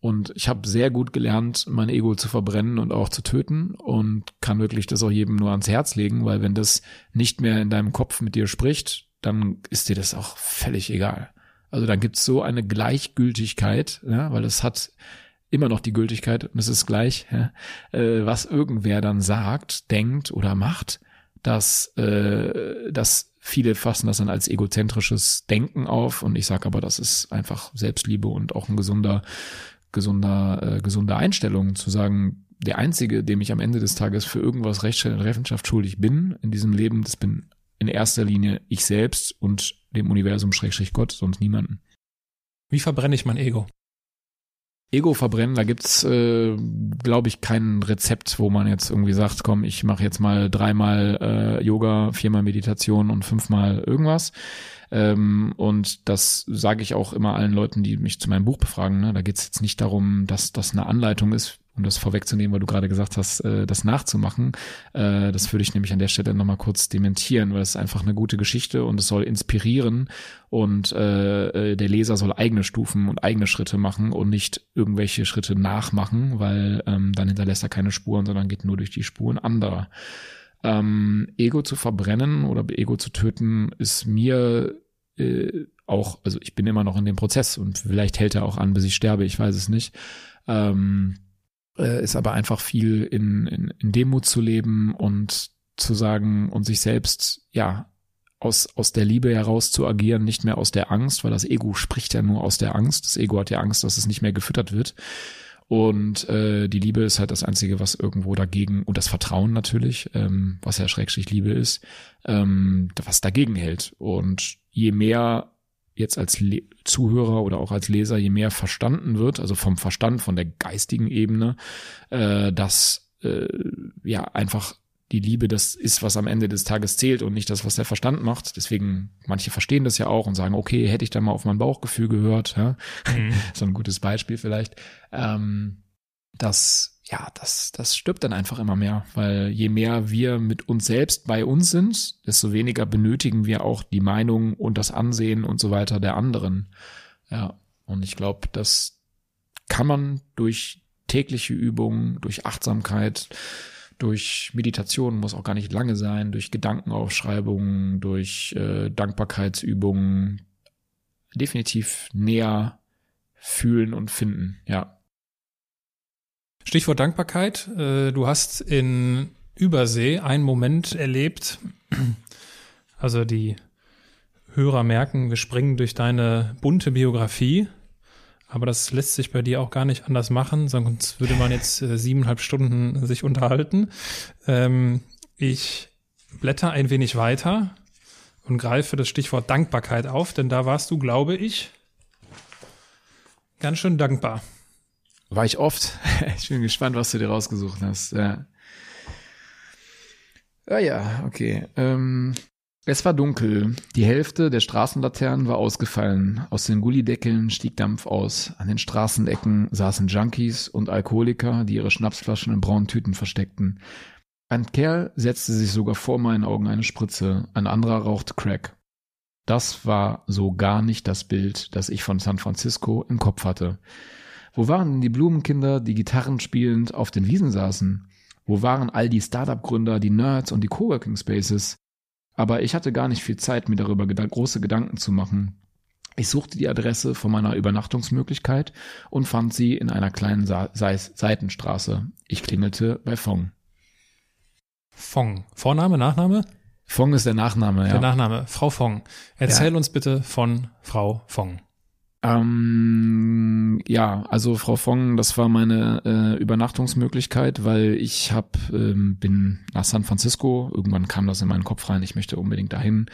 Und ich habe sehr gut gelernt, mein Ego zu verbrennen und auch zu töten und kann wirklich das auch jedem nur ans Herz legen, weil wenn das nicht mehr in deinem Kopf mit dir spricht, dann ist dir das auch völlig egal. Also dann gibt's so eine Gleichgültigkeit, ja, weil es hat immer noch die Gültigkeit und es ist gleich, ja, äh, was irgendwer dann sagt, denkt oder macht, dass, äh, dass viele fassen das dann als egozentrisches Denken auf und ich sage aber, das ist einfach Selbstliebe und auch ein gesunder, gesunder, äh, gesunde Einstellung zu sagen, der Einzige, dem ich am Ende des Tages für irgendwas Rechtschaffen und Rechenschaft schuldig bin in diesem Leben, das bin in erster Linie ich selbst und dem Universum Schrägstrich Gott, sonst niemanden.
Wie verbrenne ich mein Ego?
Ego verbrennen, da gibt's, äh, glaube ich, kein Rezept, wo man jetzt irgendwie sagt, komm, ich mache jetzt mal dreimal äh, Yoga, viermal Meditation und fünfmal irgendwas. Ähm, und das sage ich auch immer allen Leuten, die mich zu meinem Buch befragen. Ne? Da geht's jetzt nicht darum, dass das eine Anleitung ist, um das vorwegzunehmen, weil du gerade gesagt hast, äh, das nachzumachen. Äh, das würde ich nämlich an der Stelle nochmal kurz dementieren, weil es ist einfach eine gute Geschichte und es soll inspirieren und äh, äh, der Leser soll eigene Stufen und eigene Schritte machen und nicht irgendwelche Schritte nachmachen, weil ähm, dann hinterlässt er keine Spuren, sondern geht nur durch die Spuren anderer. Ähm, Ego zu verbrennen oder Ego zu töten ist mir äh, auch, also ich bin immer noch in dem Prozess und vielleicht hält er auch an, bis ich sterbe, ich weiß es nicht. Ähm, äh, ist aber einfach viel in, in, in Demut zu leben und zu sagen und sich selbst, ja, aus, aus der Liebe heraus zu agieren, nicht mehr aus der Angst, weil das Ego spricht ja nur aus der Angst. Das Ego hat ja Angst, dass es nicht mehr gefüttert wird. Und äh, die Liebe ist halt das Einzige, was irgendwo dagegen, und das Vertrauen natürlich, ähm, was ja Schrägstrich Liebe ist, ähm, was dagegen hält. Und je mehr jetzt als Le Zuhörer oder auch als Leser, je mehr verstanden wird, also vom Verstand, von der geistigen Ebene, äh, dass äh, ja einfach die Liebe das ist, was am Ende des Tages zählt und nicht das, was der Verstand macht. Deswegen, manche verstehen das ja auch und sagen, okay, hätte ich da mal auf mein Bauchgefühl gehört, ja? Mhm. so ein gutes Beispiel vielleicht. Ähm, das, ja, das, das stirbt dann einfach immer mehr, weil je mehr wir mit uns selbst bei uns sind, desto weniger benötigen wir auch die Meinung und das Ansehen und so weiter der anderen. Ja, und ich glaube, das kann man durch tägliche Übungen, durch Achtsamkeit, durch Meditation, muss auch gar nicht lange sein, durch Gedankenaufschreibungen, durch äh, Dankbarkeitsübungen definitiv näher fühlen und finden, ja.
Stichwort Dankbarkeit. Äh, du hast in Übersee einen Moment erlebt, also die Hörer merken, wir springen durch deine bunte Biografie. Aber das lässt sich bei dir auch gar nicht anders machen, sonst würde man jetzt äh, siebeneinhalb Stunden sich unterhalten. Ähm, ich blätter ein wenig weiter und greife das Stichwort Dankbarkeit auf, denn da warst du, glaube ich, ganz schön dankbar.
War ich oft. Ich bin gespannt, was du dir rausgesucht hast. Ja, ja, ja okay. Ähm, es war dunkel. Die Hälfte der Straßenlaternen war ausgefallen. Aus den Gullideckeln stieg Dampf aus. An den Straßenecken saßen Junkies und Alkoholiker, die ihre Schnapsflaschen in braunen Tüten versteckten. Ein Kerl setzte sich sogar vor meinen Augen eine Spritze, ein anderer rauchte Crack. Das war so gar nicht das Bild, das ich von San Francisco im Kopf hatte. Wo waren denn die Blumenkinder, die Gitarren spielend auf den Wiesen saßen? Wo waren all die Startup-Gründer, die Nerds und die Coworking Spaces? Aber ich hatte gar nicht viel Zeit, mir darüber geda große Gedanken zu machen. Ich suchte die Adresse von meiner Übernachtungsmöglichkeit und fand sie in einer kleinen Sa Seitenstraße. Ich klingelte bei Fong.
Fong. Vorname, Nachname?
Fong ist der Nachname,
ja. Der Nachname. Frau Fong. Erzähl ja. uns bitte von Frau Fong.
Ähm, ja, also Frau Fong, das war meine äh, Übernachtungsmöglichkeit, weil ich hab, ähm, bin nach San Francisco, irgendwann kam das in meinen Kopf rein, ich möchte unbedingt dahin.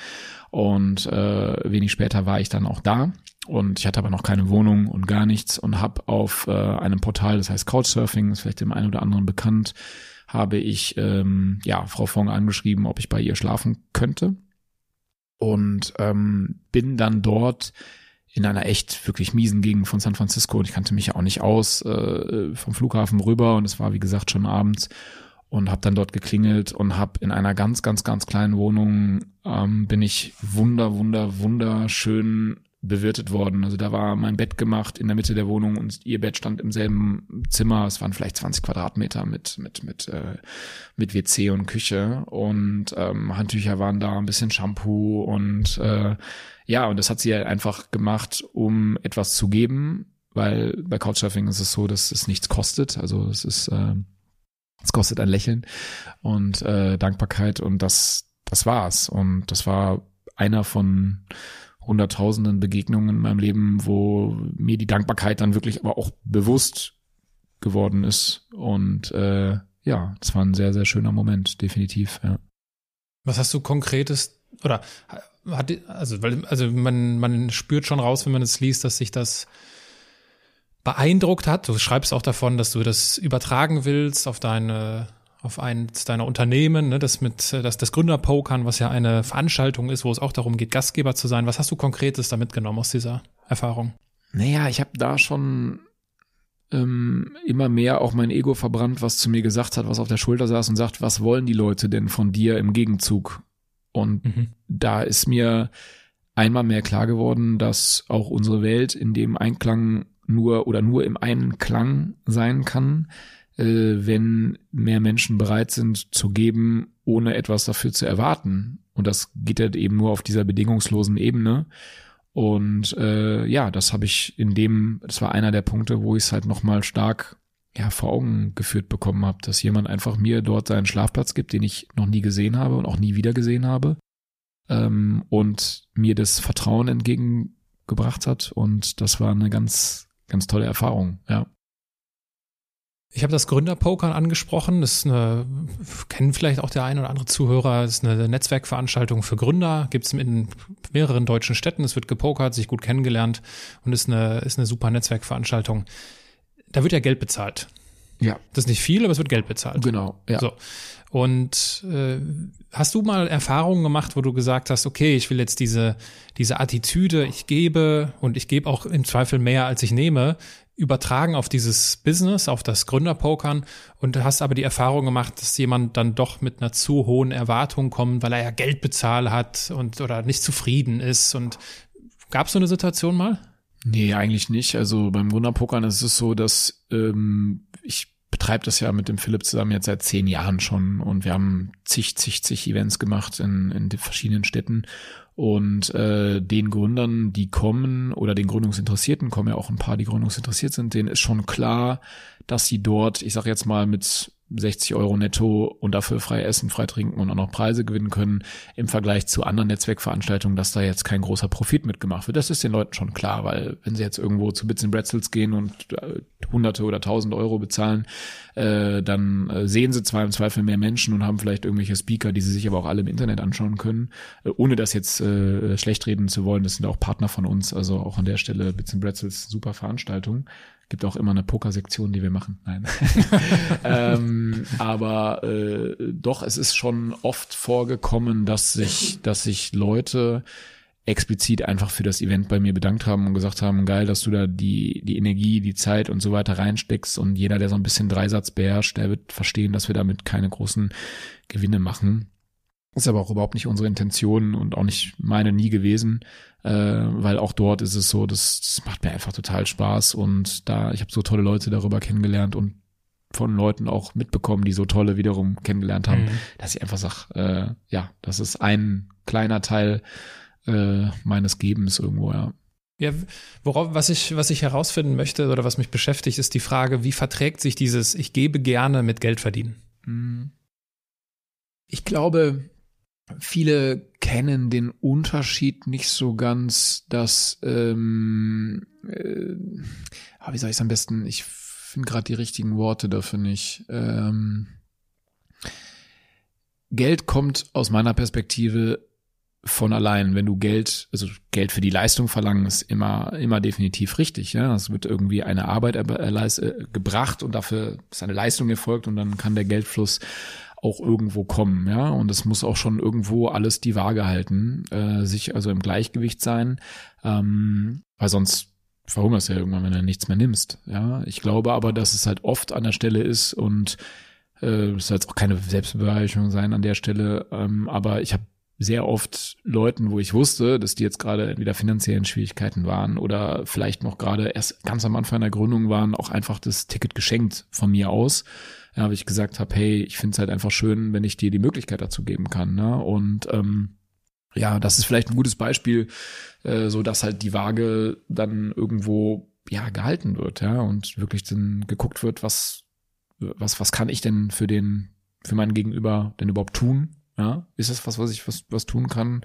Und äh, wenig später war ich dann auch da. Und ich hatte aber noch keine Wohnung und gar nichts und habe auf äh, einem Portal, das heißt Couchsurfing, ist vielleicht dem einen oder anderen bekannt, habe ich ähm, ja Frau Fong angeschrieben, ob ich bei ihr schlafen könnte. Und ähm, bin dann dort in einer echt wirklich miesen Gegend von San Francisco und ich kannte mich ja auch nicht aus äh, vom Flughafen rüber und es war wie gesagt schon abends und habe dann dort geklingelt und habe in einer ganz ganz ganz kleinen Wohnung ähm, bin ich wunder wunder wunderschön bewirtet worden. Also da war mein Bett gemacht in der Mitte der Wohnung und ihr Bett stand im selben Zimmer. Es waren vielleicht 20 Quadratmeter mit mit mit äh, mit WC und Küche und ähm, Handtücher waren da, ein bisschen Shampoo und äh, ja und das hat sie halt einfach gemacht, um etwas zu geben, weil bei Couchsurfing ist es so, dass es nichts kostet. Also es ist äh, es kostet ein Lächeln und äh, Dankbarkeit und das das war's und das war einer von hunderttausenden Begegnungen in meinem Leben, wo mir die Dankbarkeit dann wirklich aber auch bewusst geworden ist. Und äh, ja, das war ein sehr, sehr schöner Moment, definitiv, ja.
Was hast du konkretes oder hat also weil also man man spürt schon raus, wenn man es liest, dass sich das beeindruckt hat. Du schreibst auch davon, dass du das übertragen willst auf deine auf eins deiner Unternehmen, ne, das mit das, das Gründerpokern, was ja eine Veranstaltung ist, wo es auch darum geht, Gastgeber zu sein. Was hast du Konkretes da mitgenommen aus dieser Erfahrung?
Naja, ich habe da schon ähm, immer mehr auch mein Ego verbrannt, was zu mir gesagt hat, was auf der Schulter saß und sagt, was wollen die Leute denn von dir im Gegenzug? Und mhm. da ist mir einmal mehr klar geworden, dass auch unsere Welt in dem Einklang nur oder nur im einen Klang sein kann äh, wenn mehr Menschen bereit sind zu geben, ohne etwas dafür zu erwarten. Und das geht halt eben nur auf dieser bedingungslosen Ebene. Und äh, ja, das habe ich in dem, das war einer der Punkte, wo ich es halt nochmal stark ja, vor Augen geführt bekommen habe, dass jemand einfach mir dort seinen Schlafplatz gibt, den ich noch nie gesehen habe und auch nie wieder gesehen habe ähm, und mir das Vertrauen entgegengebracht hat und das war eine ganz, ganz tolle Erfahrung, ja.
Ich habe das Gründerpokern angesprochen. Das ist eine, kennen vielleicht auch der ein oder andere Zuhörer, das ist eine Netzwerkveranstaltung für Gründer. Gibt es in mehreren deutschen Städten. Es wird gepokert, sich gut kennengelernt und ist eine, ist eine super Netzwerkveranstaltung. Da wird ja Geld bezahlt.
Ja.
Das ist nicht viel, aber es wird Geld bezahlt.
Genau, ja.
So. Und äh, hast du mal Erfahrungen gemacht, wo du gesagt hast, okay, ich will jetzt diese, diese Attitüde, ich gebe und ich gebe auch im Zweifel mehr, als ich nehme, übertragen auf dieses Business, auf das Gründerpokern und hast aber die Erfahrung gemacht, dass jemand dann doch mit einer zu hohen Erwartung kommt, weil er ja Geld bezahlt hat und oder nicht zufrieden ist. Und gab es so eine Situation mal?
Nee, eigentlich nicht. Also beim Gründerpokern ist es so, dass ähm, ich betreibe das ja mit dem Philipp zusammen jetzt seit zehn Jahren schon. Und wir haben zig, zig, zig Events gemacht in, in verschiedenen Städten. Und äh, den Gründern, die kommen, oder den Gründungsinteressierten, kommen ja auch ein paar, die gründungsinteressiert sind, denen ist schon klar, dass sie dort, ich sag jetzt mal, mit 60 Euro netto und dafür frei essen, frei trinken und auch noch Preise gewinnen können, im Vergleich zu anderen Netzwerkveranstaltungen, dass da jetzt kein großer Profit mitgemacht wird. Das ist den Leuten schon klar, weil wenn sie jetzt irgendwo zu Bits and Bretzels gehen und äh, Hunderte oder Tausend Euro bezahlen, äh, dann äh, sehen sie zwar im Zweifel mehr Menschen und haben vielleicht irgendwelche Speaker, die sie sich aber auch alle im Internet anschauen können, äh, ohne das jetzt äh, schlecht reden zu wollen. Das sind auch Partner von uns, also auch an der Stelle Bits and Bretzels super Veranstaltung. Gibt auch immer eine Pokersektion, die wir machen. Nein. ähm, aber äh, doch, es ist schon oft vorgekommen, dass sich, dass sich Leute explizit einfach für das Event bei mir bedankt haben und gesagt haben, geil, dass du da die, die Energie, die Zeit und so weiter reinsteckst und jeder, der so ein bisschen Dreisatz beherrscht, der wird verstehen, dass wir damit keine großen Gewinne machen. Ist aber auch überhaupt nicht unsere Intention und auch nicht meine nie gewesen, äh, weil auch dort ist es so, das, das macht mir einfach total Spaß und da, ich habe so tolle Leute darüber kennengelernt und von Leuten auch mitbekommen, die so tolle wiederum kennengelernt haben, mhm. dass ich einfach sag, äh, ja, das ist ein kleiner Teil äh, meines Gebens irgendwo, ja.
Ja, worauf, was ich, was ich herausfinden möchte oder was mich beschäftigt, ist die Frage, wie verträgt sich dieses Ich gebe gerne mit Geld verdienen? Mhm.
Ich glaube, viele kennen den Unterschied nicht so ganz, dass, ähm, äh, wie soll ich es am besten, ich finde gerade die richtigen Worte dafür nicht. Ähm, Geld kommt aus meiner Perspektive von allein, wenn du Geld, also Geld für die Leistung verlangen, ist immer, immer definitiv richtig. Ja, es wird irgendwie eine Arbeit äh, gebracht und dafür ist eine Leistung erfolgt und dann kann der Geldfluss auch irgendwo kommen, ja. Und es muss auch schon irgendwo alles die Waage halten, äh, sich also im Gleichgewicht sein, ähm, weil sonst verhungerst du ja irgendwann, wenn du nichts mehr nimmst. Ja, ich glaube aber, dass es halt oft an der Stelle ist und äh, es soll jetzt auch keine Selbstbeweihung sein an der Stelle, ähm, aber ich habe sehr oft Leuten, wo ich wusste, dass die jetzt gerade entweder finanziellen Schwierigkeiten waren oder vielleicht noch gerade erst ganz am Anfang der Gründung waren, auch einfach das Ticket geschenkt von mir aus ja, habe ich gesagt habe, hey, ich finde es halt einfach schön, wenn ich dir die Möglichkeit dazu geben kann. Ne? Und ähm, ja, das ist vielleicht ein gutes Beispiel, äh, so dass halt die Waage dann irgendwo ja gehalten wird, ja, und wirklich dann geguckt wird, was was was kann ich denn für den für meinen Gegenüber denn überhaupt tun? Ja, ist das was, was ich was was tun kann?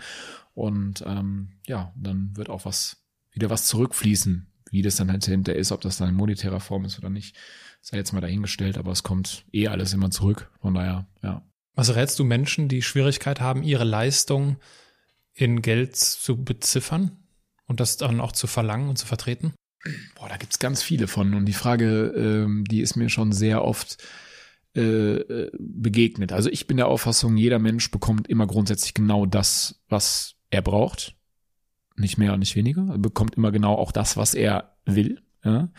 Und ähm, ja, dann wird auch was wieder was zurückfließen, wie das dann halt hinter ist, ob das dann in monetärer Form ist oder nicht sei jetzt mal dahingestellt, aber es kommt eh alles immer zurück. Von daher, ja.
Was rätst du Menschen, die Schwierigkeit haben, ihre Leistung in Geld zu beziffern und das dann auch zu verlangen und zu vertreten?
Boah, da gibt's ganz viele von. Und die Frage, ähm, die ist mir schon sehr oft äh, begegnet. Also ich bin der Auffassung, jeder Mensch bekommt immer grundsätzlich genau das, was er braucht. Nicht mehr und nicht weniger. Er bekommt immer genau auch das, was er will. Ja?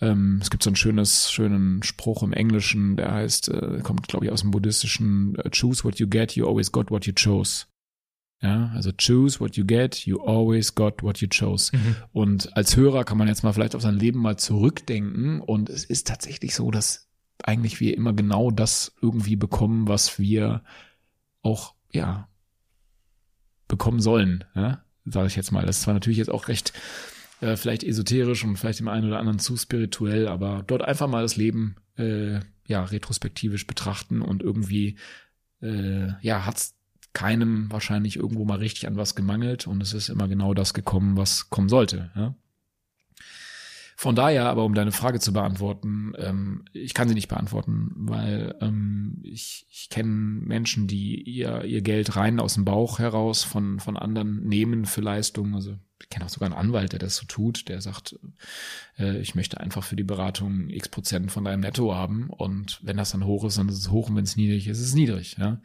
Ähm, es gibt so einen schönes, schönen Spruch im Englischen, der heißt, äh, kommt, glaube ich, aus dem buddhistischen, äh, choose what you get, you always got what you chose. Ja, also choose what you get, you always got what you chose. Mhm. Und als Hörer kann man jetzt mal vielleicht auf sein Leben mal zurückdenken und es ist tatsächlich so, dass eigentlich wir immer genau das irgendwie bekommen, was wir auch, ja, bekommen sollen, ja, sage ich jetzt mal. Das ist zwar natürlich jetzt auch recht Äh, vielleicht esoterisch und vielleicht dem einen oder anderen zu spirituell, aber dort einfach mal das Leben äh, ja retrospektivisch betrachten und irgendwie äh, ja hat's keinem wahrscheinlich irgendwo mal richtig an was gemangelt und es ist immer genau das gekommen, was kommen sollte. Ja? Von daher, aber um deine Frage zu beantworten, ähm, ich kann sie nicht beantworten, weil ähm, ich, ich kenne Menschen, die ihr, ihr Geld rein aus dem Bauch heraus von, von anderen nehmen für Leistungen. Also ich kenne auch sogar einen Anwalt, der das so tut, der sagt, äh, ich möchte einfach für die Beratung x Prozent von deinem Netto haben und wenn das dann hoch ist, dann ist es hoch und wenn es niedrig ist, ist es niedrig. Ja?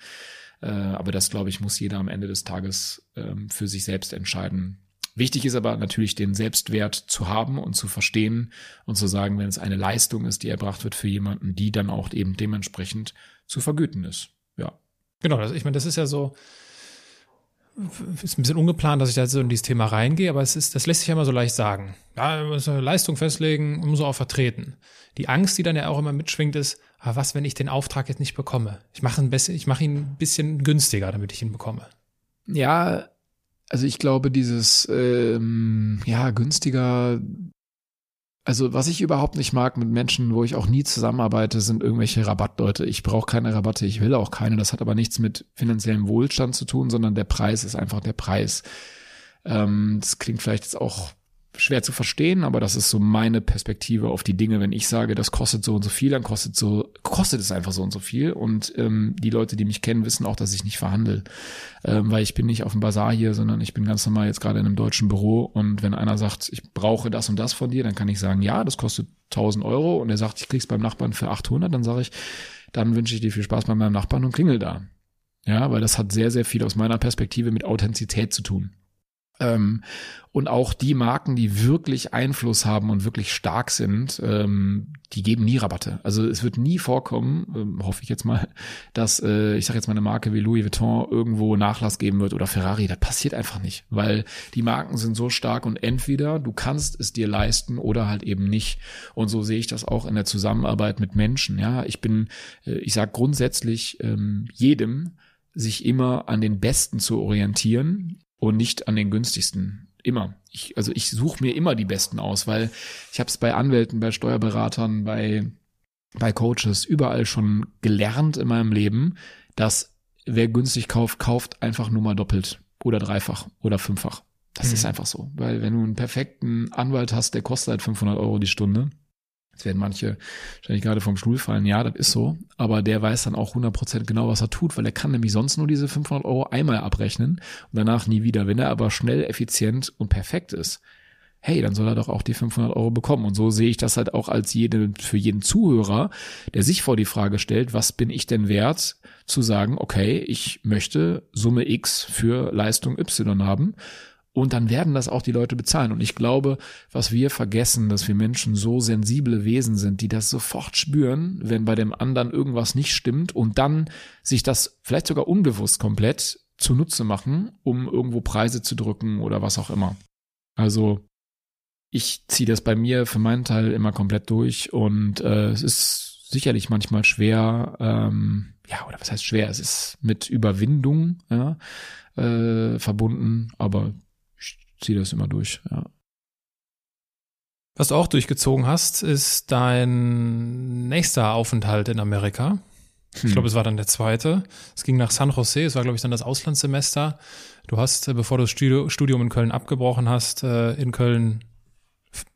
Äh, aber das, glaube ich, muss jeder am Ende des Tages ähm, für sich selbst entscheiden, Wichtig ist aber natürlich, den Selbstwert zu haben und zu verstehen und zu sagen, wenn es eine Leistung ist, die erbracht wird für jemanden, die dann auch eben dementsprechend zu vergüten ist. Ja.
Genau, das, ich meine, das ist ja so, ist ein bisschen ungeplant, dass ich da so in dieses Thema reingehe, aber es ist, das lässt sich ja immer so leicht sagen. Ja, muss eine Leistung festlegen, muss auch vertreten. Die Angst, die dann ja auch immer mitschwingt, ist, ah, was, wenn ich den Auftrag jetzt nicht bekomme? Ich mache ich mache ihn ein bisschen günstiger, damit ich ihn bekomme.
Ja, also ich glaube, dieses ähm, ja günstiger. Also was ich überhaupt nicht mag mit Menschen, wo ich auch nie zusammenarbeite, sind irgendwelche Rabattleute. Ich brauche keine Rabatte, ich will auch keine. Das hat aber nichts mit finanziellem Wohlstand zu tun, sondern der Preis ist einfach der Preis. Ähm, das klingt vielleicht jetzt auch schwer zu verstehen, aber das ist so meine Perspektive auf die Dinge. Wenn ich sage, das kostet so und so viel, dann kostet so kostet es einfach so und so viel. Und ähm, die Leute, die mich kennen, wissen auch, dass ich nicht verhandle, ähm, weil ich bin nicht auf dem Bazar hier, sondern ich bin ganz normal jetzt gerade in einem deutschen Büro. Und wenn einer sagt, ich brauche das und das von dir, dann kann ich sagen, ja, das kostet 1000 Euro. Und er sagt, ich krieg's beim Nachbarn für 800, dann sage ich, dann wünsche ich dir viel Spaß bei meinem Nachbarn und klingel da. Ja, weil das hat sehr, sehr viel aus meiner Perspektive mit Authentizität zu tun. Ähm, und auch die Marken, die wirklich Einfluss haben und wirklich stark sind, ähm, die geben nie Rabatte. Also es wird nie vorkommen, ähm, hoffe ich jetzt mal, dass äh, ich sage jetzt mal eine Marke wie Louis Vuitton irgendwo Nachlass geben wird oder Ferrari. Das passiert einfach nicht, weil die Marken sind so stark und entweder du kannst es dir leisten oder halt eben nicht. Und so sehe ich das auch in der Zusammenarbeit mit Menschen. Ja, ich bin, äh, ich sage grundsätzlich ähm, jedem sich immer an den Besten zu orientieren und nicht an den günstigsten. Immer. Ich, also ich suche mir immer die besten aus, weil ich habe es bei Anwälten, bei Steuerberatern, bei, bei Coaches überall schon gelernt in meinem Leben, dass wer günstig kauft, kauft einfach nur mal doppelt oder dreifach oder fünffach. Das mhm. ist einfach so. Weil wenn du einen perfekten Anwalt hast, der kostet halt 500 Euro die Stunde, Jetzt werden manche wahrscheinlich gerade vom Stuhl fallen. Ja, das ist so. Aber der weiß dann auch 100% genau, was er tut, weil er kann nämlich sonst nur diese 500 Euro einmal abrechnen und danach nie wieder. Wenn er aber schnell, effizient und perfekt ist, hey, dann soll er doch auch die 500 Euro bekommen. Und so sehe ich das halt auch als jede, für jeden Zuhörer, der sich vor die Frage stellt, was bin ich denn wert, zu sagen, okay, ich möchte Summe X für Leistung Y haben und dann werden das auch die Leute bezahlen. Und ich glaube, was wir vergessen, dass wir Menschen so sensible Wesen sind, die das sofort spüren, wenn bei dem anderen irgendwas nicht stimmt und dann sich das vielleicht sogar unbewusst komplett zunutze machen, um irgendwo Preise zu drücken oder was auch immer. Also ich ziehe das bei mir für meinen Teil immer komplett durch und äh, es ist sicherlich manchmal schwer, ähm, ja, oder was heißt schwer? Es ist mit Überwindung ja, äh, verbunden, aber ziehe das immer durch, ja.
Was du auch durchgezogen hast, ist dein nächster Aufenthalt in Amerika. Ich hm. glaube, es war dann der zweite. Es ging nach San Jose, es war, glaube ich, dann das Auslandssemester. Du hast, äh, bevor du das Studium in Köln abgebrochen hast, äh, in Köln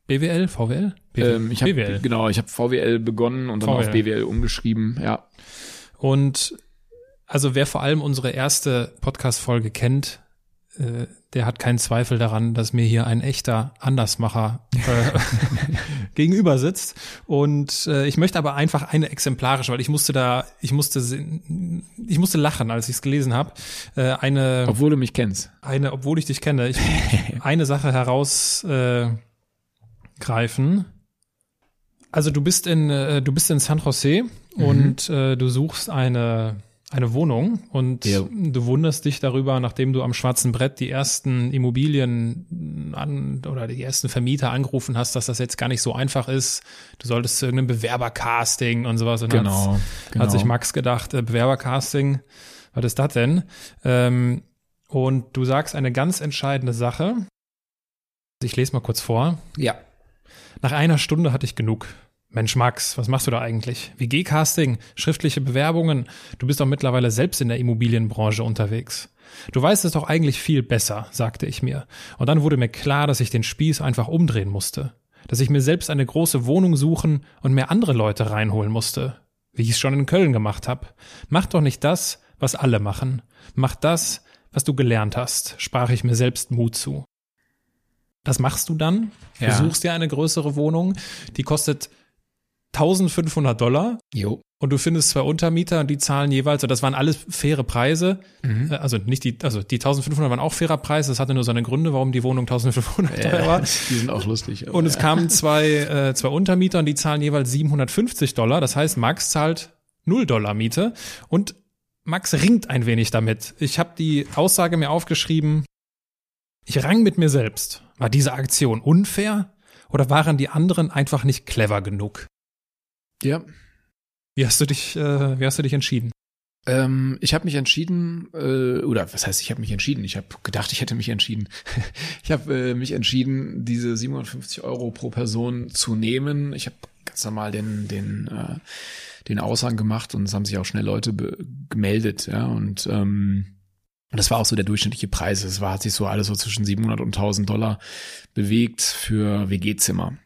BWL, VWL?
BWL. Ähm, ich hab, BWL. Genau, ich habe VWL begonnen und dann VWL. auf BWL umgeschrieben, ja.
Und also wer vor allem unsere erste Podcast-Folge kennt, äh, der hat keinen Zweifel daran, dass mir hier ein echter Andersmacher äh, gegenüber sitzt. Und äh, ich möchte aber einfach eine exemplarische, weil ich musste da, ich musste, ich musste lachen, als ich es gelesen habe. Äh, eine,
obwohl du mich kennst.
Eine, obwohl ich dich kenne. Ich, eine Sache herausgreifen. Äh, also du bist in, äh, du bist in San Jose mhm. und äh, du suchst eine eine Wohnung und ja. du wunderst dich darüber, nachdem du am schwarzen Brett die ersten Immobilien an oder die ersten Vermieter angerufen hast, dass das jetzt gar nicht so einfach ist. Du solltest zu irgendeinem Bewerbercasting und sowas. Und
genau,
genau. Hat sich Max gedacht, äh, Bewerbercasting, was ist das denn? Ähm, und du sagst eine ganz entscheidende Sache. Ich lese mal kurz vor.
Ja.
Nach einer Stunde hatte ich genug. Mensch, Max, was machst du da eigentlich? WG-Casting, schriftliche Bewerbungen. Du bist doch mittlerweile selbst in der Immobilienbranche unterwegs. Du weißt es doch eigentlich viel besser, sagte ich mir. Und dann wurde mir klar, dass ich den Spieß einfach umdrehen musste. Dass ich mir selbst eine große Wohnung suchen und mehr andere Leute reinholen musste. Wie ich es schon in Köln gemacht habe. Mach doch nicht das, was alle machen. Mach das, was du gelernt hast, sprach ich mir selbst Mut zu. Was machst du dann?
Ja.
Du suchst dir eine größere Wohnung, die kostet 1500 Dollar.
Jo.
Und du findest zwei Untermieter und die zahlen jeweils, und das waren alles faire Preise.
Mhm.
Äh, Also nicht die, also die 1500 waren auch fairer Preis. Das hatte nur seine Gründe, warum die Wohnung 1500 teuer war.
Die sind auch lustig.
Und es
ja.
kamen zwei, äh, zwei Untermieter und die zahlen jeweils 750 Dollar. Das heißt, Max zahlt 0 Dollar Miete und Max ringt ein wenig damit. Ich habe die Aussage mir aufgeschrieben. Ich rang mit mir selbst. War diese Aktion unfair oder waren die anderen einfach nicht clever genug?
Ja.
Wie hast du dich, äh, wie hast du dich entschieden?
Ähm, ich habe mich entschieden, äh, oder was heißt, ich habe mich entschieden? Ich habe gedacht, ich hätte mich entschieden. ich habe äh, mich entschieden, diese 750 Euro pro Person zu nehmen. Ich habe ganz normal den den äh, den Aushang gemacht und es haben sich auch schnell Leute gemeldet, ja und ähm, und das war auch so der durchschnittliche Preis. Es war hat sich so alles so zwischen 700 und 1000 Dollar bewegt für WG-Zimmer.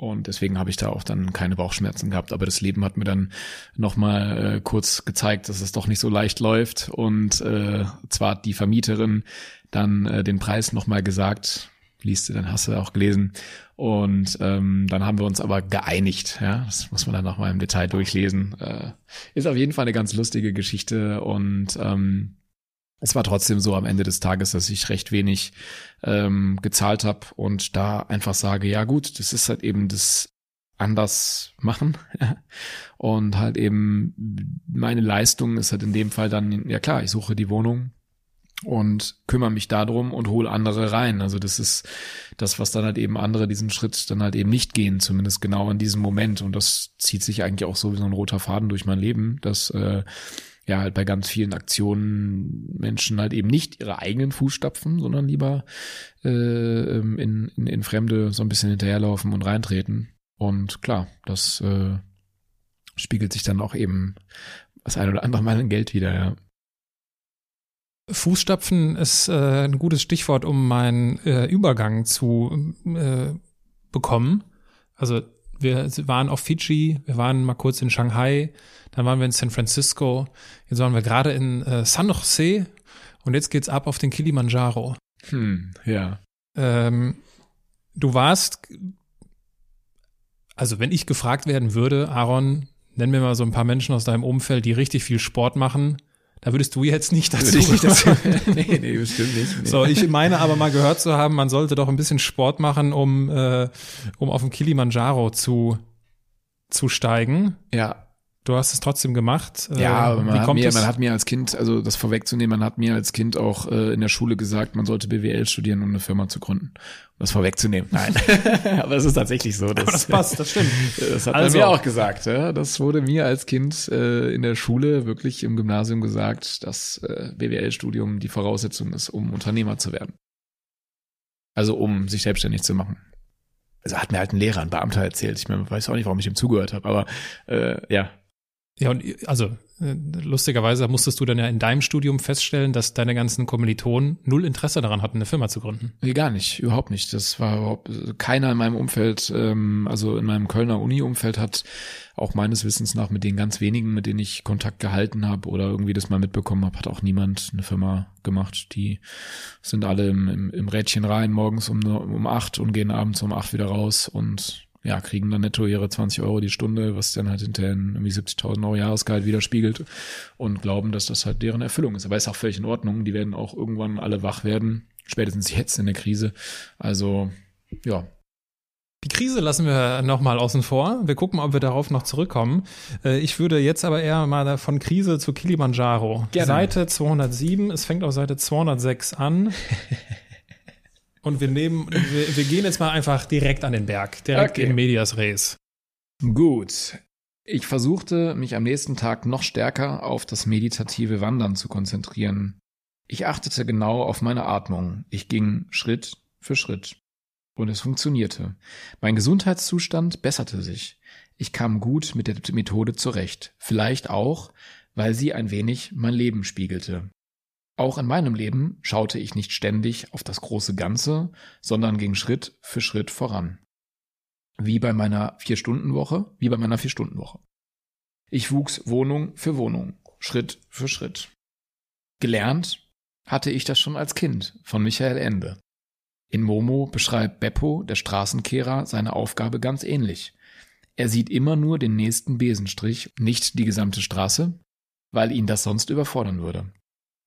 Und deswegen habe ich da auch dann keine Bauchschmerzen gehabt. Aber das Leben hat mir dann nochmal äh, kurz gezeigt, dass es doch nicht so leicht läuft. Und äh, zwar hat die Vermieterin dann äh, den Preis nochmal gesagt, liest du, dann hast du auch gelesen. Und ähm, dann haben wir uns aber geeinigt. Ja, das muss man dann nochmal im Detail durchlesen. Äh, ist auf jeden Fall eine ganz lustige Geschichte und ähm, es war trotzdem so am Ende des Tages, dass ich recht wenig ähm, gezahlt habe und da einfach sage, ja gut, das ist halt eben das anders machen und halt eben meine Leistung ist halt in dem Fall dann, ja klar, ich suche die Wohnung und kümmere mich darum und hole andere rein. Also das ist das, was dann halt eben andere diesen Schritt dann halt eben nicht gehen, zumindest genau in diesem Moment. Und das zieht sich eigentlich auch so wie so ein roter Faden durch mein Leben, dass äh, ja halt bei ganz vielen Aktionen Menschen halt eben nicht ihre eigenen Fußstapfen, sondern lieber äh, ähm, in, in, in Fremde so ein bisschen hinterherlaufen und reintreten. Und klar, das äh, spiegelt sich dann auch eben das ein oder andere Mal in Geld wieder, ja.
Fußstapfen ist äh, ein gutes Stichwort, um meinen äh, Übergang zu äh, bekommen. Also wir waren auf Fiji, wir waren mal kurz in Shanghai, dann waren wir in San Francisco, jetzt waren wir gerade in äh, San Jose und jetzt geht's ab auf den Kilimanjaro.
Hm, ja.
Ähm, du warst, also wenn ich gefragt werden würde, Aaron, nenn mir mal so ein paar Menschen aus deinem Umfeld, die richtig viel Sport machen, da würdest du jetzt nicht dazu.
Würde ich nicht dazu. nee, nee, bestimmt nicht. Nee.
So, ich meine aber mal gehört zu haben, man sollte doch ein bisschen Sport machen, um, äh, um auf dem Kilimanjaro zu, zu steigen.
Ja,
Du hast es trotzdem gemacht. Äh,
Ja, aber man
wie
hat,
kommt
mir, man hat mir als Kind, also das vorwegzunehmen, man hat mir als Kind auch äh, in der Schule gesagt, man sollte BWL studieren, um eine Firma zu gründen. Um das vorwegzunehmen. Nein. aber es ist tatsächlich so. Dass,
aber das passt, das stimmt.
Das hat
Also-
man mir auch gesagt. Ja? Das wurde mir als Kind äh, in der Schule, wirklich im Gymnasium gesagt, dass äh, BWL-Studium die Voraussetzung ist, um Unternehmer zu werden. Also um sich selbstständig zu machen. Also hat mir halt ein Lehrer, ein Beamter erzählt. Ich meine, weiß auch nicht, warum ich ihm zugehört habe, aber äh, ja,
Ja, und also äh, lustigerweise musstest du dann ja in deinem Studium feststellen, dass deine ganzen Kommilitonen null Interesse daran hatten, eine Firma zu gründen.
Nee, gar nicht, überhaupt nicht. Das war überhaupt keiner in meinem Umfeld, ähm, also in meinem Kölner Uni-Umfeld hat auch meines Wissens nach mit den ganz wenigen, mit denen ich Kontakt gehalten habe oder irgendwie das mal mitbekommen habe, hat auch niemand eine Firma gemacht. Die sind alle im, im, im Rädchen rein morgens um, um acht und gehen abends um acht wieder raus und ja, kriegen dann netto ihre 20 Euro die Stunde, was dann halt hinterher in irgendwie 70.000 Euro Jahresgehalt widerspiegelt und glauben, dass das halt deren Erfüllung ist. Aber ist auch völlig in Ordnung. Die werden auch irgendwann alle wach werden, spätestens jetzt in der Krise. Also, ja.
Die Krise lassen wir nochmal außen vor. Wir gucken, ob wir darauf noch zurückkommen. Äh, Ich würde jetzt aber eher mal von Krise zu Kilimanjaro.
Gerne.
Seite 207, es fängt auf Seite 206 an. Und wir nehmen, wir, wir gehen jetzt mal einfach direkt an den Berg, direkt
Okay.
in Medias Res.
Gut. Ich versuchte, mich am nächsten Tag noch stärker auf das meditative Wandern zu konzentrieren. Ich achtete genau auf meine Atmung. Ich ging Schritt für Schritt. Und es funktionierte. Mein Gesundheitszustand besserte sich. Ich kam gut mit der Methode zurecht. Vielleicht auch, weil sie ein wenig mein Leben spiegelte. Auch in meinem Leben schaute ich nicht ständig auf das große Ganze, sondern ging Schritt für Schritt voran. Wie bei meiner Vier-Stunden-Woche, wie bei meiner Vier-Stunden-Woche. Ich wuchs Wohnung für Wohnung, Schritt für Schritt. Gelernt hatte ich das schon als Kind von Michael Ende. In Momo beschreibt Beppo, der Straßenkehrer, seine Aufgabe ganz ähnlich. Er sieht immer nur den nächsten Besenstrich, nicht die gesamte Straße, weil ihn das sonst überfordern würde.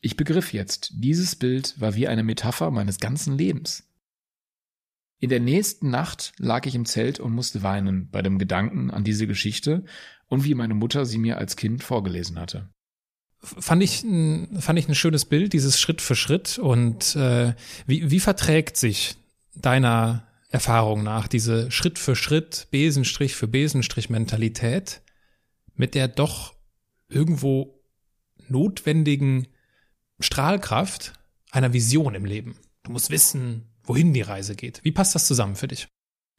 Ich begriff jetzt, dieses Bild war wie eine Metapher meines ganzen Lebens. In der nächsten Nacht lag ich im Zelt und musste weinen bei dem Gedanken an diese Geschichte und wie meine Mutter sie mir als Kind vorgelesen hatte.
Fand ich, fand ich ein schönes Bild, dieses Schritt für Schritt. Und äh, wie, wie verträgt sich deiner Erfahrung nach diese Schritt für Schritt, Besenstrich für Besenstrich Mentalität mit der doch irgendwo notwendigen Strahlkraft einer Vision im Leben? Du musst wissen, wohin die Reise geht. Wie passt das zusammen für dich?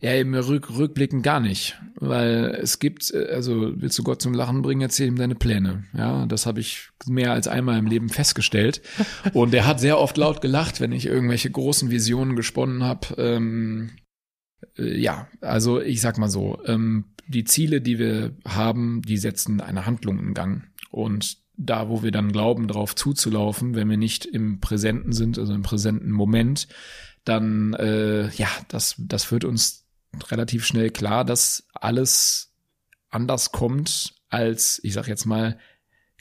Ja, im Rück Rückblicken gar nicht, weil es gibt, äh, also willst du Gott zum Lachen bringen, erzähl ihm deine Pläne. Ja, das habe ich mehr als einmal im Leben festgestellt. Und er hat sehr oft laut gelacht, wenn ich irgendwelche großen Visionen gesponnen habe. Ähm, äh, ja, also ich sag mal so, ähm, die Ziele, die wir haben, die setzen eine Handlung in Gang. Und da, wo wir dann glauben, darauf zuzulaufen, wenn wir nicht im Präsenten sind, also im präsenten Moment, dann äh, ja, das, das führt uns relativ schnell klar, dass alles anders kommt als, ich sag jetzt mal,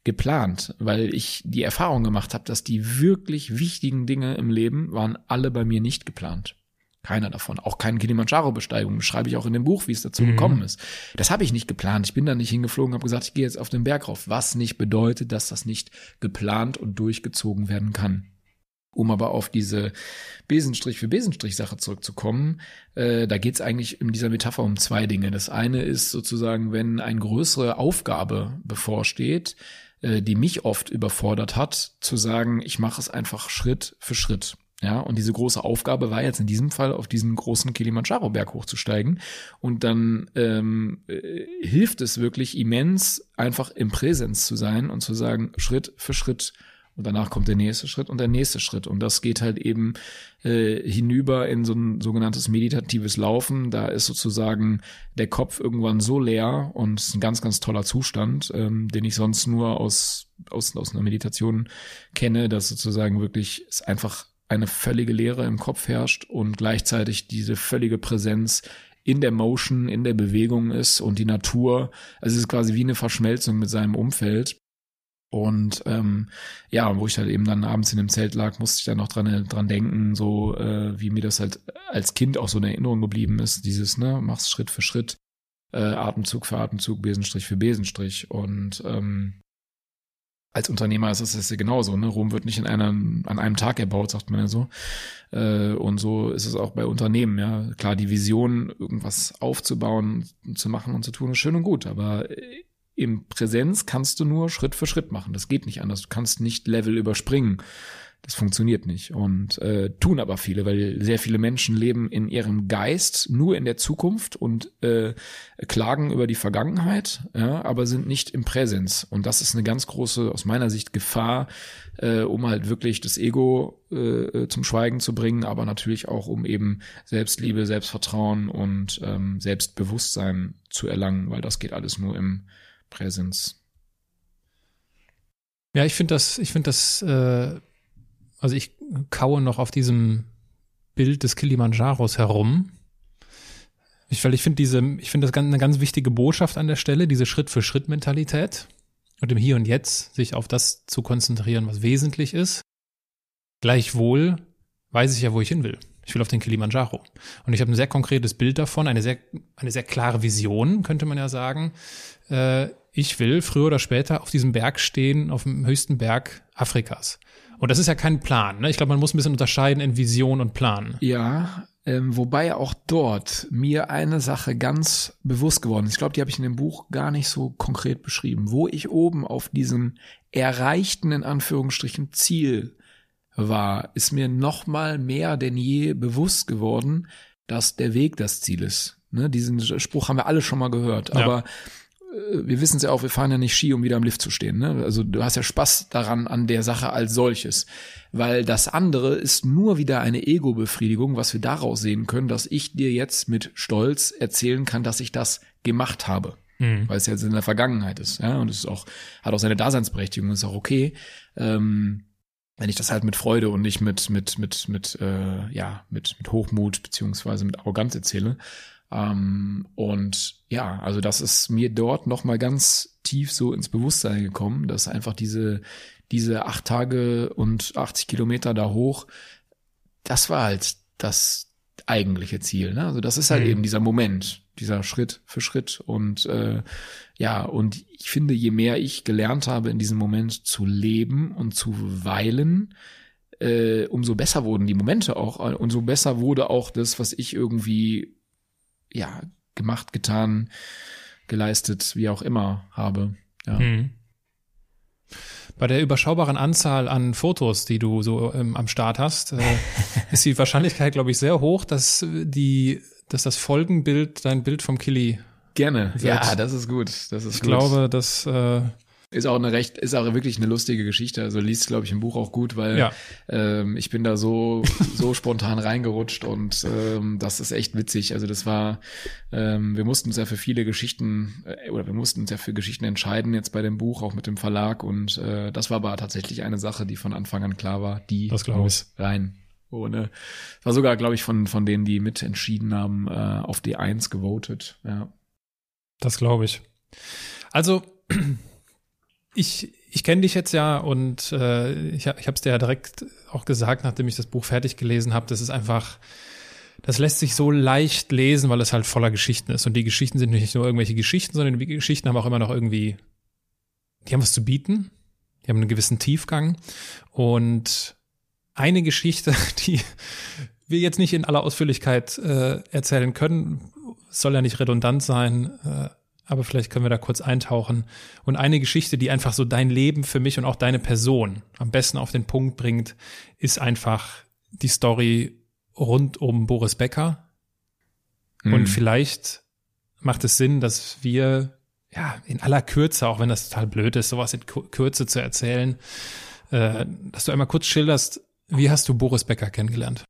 geplant, weil ich die Erfahrung gemacht habe, dass die wirklich wichtigen Dinge im Leben waren alle bei mir nicht geplant. Keiner davon. Auch keine Kilimanjaro-Besteigung. Beschreibe ich auch in dem Buch, wie es dazu mhm. gekommen ist. Das habe ich nicht geplant. Ich bin da nicht hingeflogen, habe gesagt, ich gehe jetzt auf den Berg rauf. Was nicht bedeutet, dass das nicht geplant und durchgezogen werden kann. Um aber auf diese Besenstrich für Besenstrich Sache zurückzukommen, äh, da geht es eigentlich in dieser Metapher um zwei Dinge. Das eine ist sozusagen, wenn eine größere Aufgabe bevorsteht, äh, die mich oft überfordert hat, zu sagen, ich mache es einfach Schritt für Schritt. Ja, und diese große Aufgabe war jetzt in diesem Fall auf diesen großen Kilimanjaro-Berg hochzusteigen. Und dann ähm, äh, hilft es wirklich immens, einfach im Präsens zu sein und zu sagen, Schritt für Schritt und danach kommt der nächste Schritt und der nächste Schritt. Und das geht halt eben äh, hinüber in so ein sogenanntes meditatives Laufen. Da ist sozusagen der Kopf irgendwann so leer und ist ein ganz, ganz toller Zustand, ähm, den ich sonst nur aus, aus, aus einer Meditation kenne, dass sozusagen wirklich es einfach eine völlige Leere im Kopf herrscht und gleichzeitig diese völlige Präsenz in der Motion, in der Bewegung ist und die Natur, also es ist quasi wie eine Verschmelzung mit seinem Umfeld. Und ähm, ja, wo ich halt eben dann abends in dem Zelt lag, musste ich dann noch dran, dran denken, so äh, wie mir das halt als Kind auch so in Erinnerung geblieben ist, dieses, ne, mach's Schritt für Schritt, äh, Atemzug für Atemzug, Besenstrich für Besenstrich. Und ähm, als Unternehmer ist es ja genauso, ne? Rom wird nicht in einem, an einem Tag erbaut, sagt man ja so. Äh, und so ist es auch bei Unternehmen, ja. Klar, die Vision, irgendwas aufzubauen, zu machen und zu tun, ist schön und gut, aber äh, im Präsenz kannst du nur Schritt für Schritt machen. Das geht nicht anders. Du kannst nicht Level überspringen. Das funktioniert nicht. Und äh, tun aber viele, weil sehr viele Menschen leben in ihrem Geist nur in der Zukunft und äh, klagen über die Vergangenheit, ja, aber sind nicht im Präsenz. Und das ist eine ganz große, aus meiner Sicht, Gefahr, äh, um halt wirklich das Ego äh, zum Schweigen zu bringen, aber natürlich auch, um eben Selbstliebe, Selbstvertrauen und ähm, Selbstbewusstsein zu erlangen, weil das geht alles nur im Präsenz.
Ja, ich finde das, ich finde das, äh, also ich kaue noch auf diesem Bild des Kilimanjaros herum. Ich, weil ich finde diese, ich finde das eine ganz wichtige Botschaft an der Stelle, diese Schritt-für-Schritt-Mentalität und im Hier und Jetzt sich auf das zu konzentrieren, was wesentlich ist. Gleichwohl weiß ich ja, wo ich hin will. Ich will auf den Kilimanjaro. Und ich habe ein sehr konkretes Bild davon, eine sehr, eine sehr klare Vision, könnte man ja sagen. Äh, ich will früher oder später auf diesem Berg stehen, auf dem höchsten Berg Afrikas. Und das ist ja kein Plan. Ne? Ich glaube, man muss ein bisschen unterscheiden in Vision und Plan.
Ja, ähm, wobei auch dort mir eine Sache ganz bewusst geworden ist. Ich glaube, die habe ich in dem Buch gar nicht so konkret beschrieben. Wo ich oben auf diesem erreichten, in Anführungsstrichen, Ziel war, ist mir noch mal mehr denn je bewusst geworden, dass der Weg das Ziel ist. Ne, diesen Spruch haben wir alle schon mal gehört, ja. aber wir wissen es ja auch, wir fahren ja nicht Ski, um wieder am Lift zu stehen. Ne? Also du hast ja Spaß daran an der Sache als solches. Weil das andere ist nur wieder eine Ego-Befriedigung, was wir daraus sehen können, dass ich dir jetzt mit Stolz erzählen kann, dass ich das gemacht habe. Mhm. Weil es jetzt in der Vergangenheit ist. Ja? Und es ist auch, hat auch seine Daseinsberechtigung, ist auch okay. Ähm, wenn ich das halt mit Freude und nicht mit mit mit mit äh, ja mit mit Hochmut beziehungsweise mit Arroganz erzähle ähm, und ja, also das ist mir dort noch mal ganz tief so ins Bewusstsein gekommen, dass einfach diese diese acht Tage und 80 Kilometer da hoch, das war halt das eigentliche Ziel. Ne? Also das ist halt mhm. eben dieser Moment, dieser Schritt für Schritt und äh, ja und ich finde, je mehr ich gelernt habe in diesem Moment zu leben und zu weilen, äh, umso besser wurden die Momente auch, umso besser wurde auch das, was ich irgendwie ja, gemacht, getan, geleistet, wie auch immer habe. Ja. Hm.
Bei der überschaubaren Anzahl an Fotos, die du so ähm, am Start hast, äh, ist die Wahrscheinlichkeit, glaube ich, sehr hoch, dass die, dass das Folgenbild dein Bild vom Killy
Gerne. Wird. Ja, das ist gut. Das ist
ich
gut.
glaube, dass äh,
ist auch eine recht, ist auch wirklich eine lustige Geschichte. Also liest, glaube ich, im Buch auch gut, weil ja. ähm, ich bin da so, so spontan reingerutscht und ähm, das ist echt witzig. Also das war, ähm, wir mussten uns ja für viele Geschichten äh, oder wir mussten uns ja für Geschichten entscheiden jetzt bei dem Buch, auch mit dem Verlag. Und äh, das war aber tatsächlich eine Sache, die von Anfang an klar war, die
das muss
ich. rein. Ohne, war sogar, glaube ich, von, von denen, die mitentschieden haben, äh, auf D1 gewotet. Ja.
Das glaube ich. Also ich, ich kenne dich jetzt ja und äh, ich, ich habe es dir ja direkt auch gesagt, nachdem ich das Buch fertig gelesen habe, das ist einfach, das lässt sich so leicht lesen, weil es halt voller Geschichten ist. Und die Geschichten sind nicht nur irgendwelche Geschichten, sondern die Geschichten haben auch immer noch irgendwie, die haben was zu bieten, die haben einen gewissen Tiefgang. Und eine Geschichte, die wir jetzt nicht in aller Ausführlichkeit äh, erzählen können, soll ja nicht redundant sein, äh, aber vielleicht können wir da kurz eintauchen. Und eine Geschichte, die einfach so dein Leben für mich und auch deine Person am besten auf den Punkt bringt, ist einfach die Story rund um Boris Becker. Mhm. Und vielleicht macht es Sinn, dass wir ja in aller Kürze, auch wenn das total blöd ist, sowas in Kürze zu erzählen, äh, dass du einmal kurz schilderst, wie hast du Boris Becker kennengelernt?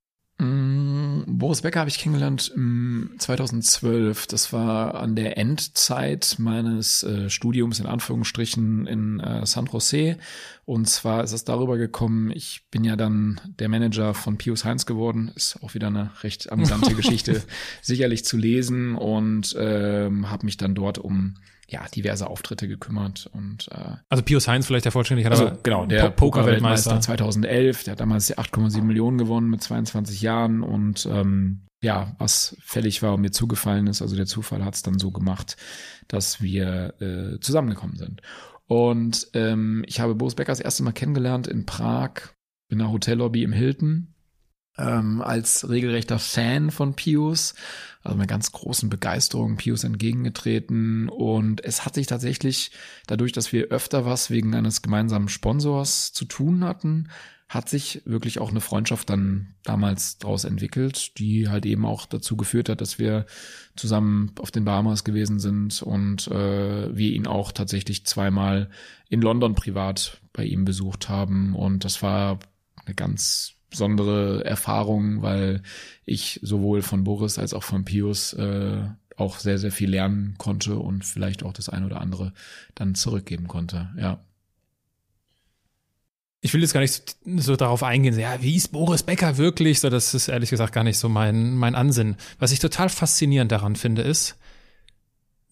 Boris Becker habe ich kennengelernt 2012. Das war an der Endzeit meines äh, Studiums in Anführungsstrichen in äh, San Jose. Und zwar ist es darüber gekommen, ich bin ja dann der Manager von Pius Heinz geworden. Ist auch wieder eine recht amüsante Geschichte, sicherlich zu lesen und ähm, habe mich dann dort um ja, diverse Auftritte gekümmert und äh,
Also Pius Heinz vielleicht der Vollständigkeit,
also, genau, der Poker-Weltmeister 2011, der hat damals 8,7 Millionen gewonnen mit 22 Jahren und ähm, ja, was fällig war und mir zugefallen ist, also der Zufall hat es dann so gemacht, dass wir äh, zusammengekommen sind. Und ähm, ich habe Boris Becker das erste Mal kennengelernt in Prag, in einer Hotellobby im Hilton ähm, als regelrechter Fan von Pius, also mit ganz großen Begeisterung Pius entgegengetreten. Und es hat sich tatsächlich, dadurch, dass wir öfter was wegen eines gemeinsamen Sponsors zu tun hatten, hat sich wirklich auch eine Freundschaft dann damals daraus entwickelt, die halt eben auch dazu geführt hat, dass wir zusammen auf den Bahamas gewesen sind und äh, wir ihn auch tatsächlich zweimal in London privat bei ihm besucht haben. Und das war eine ganz besondere Erfahrung, weil ich sowohl von Boris als auch von Pius äh, auch sehr, sehr viel lernen konnte und vielleicht auch das ein oder andere dann zurückgeben konnte, ja.
Ich will jetzt gar nicht so, so darauf eingehen, ja, wie ist Boris Becker wirklich? So, das ist ehrlich gesagt gar nicht so mein, mein Ansinn. Was ich total faszinierend daran finde, ist,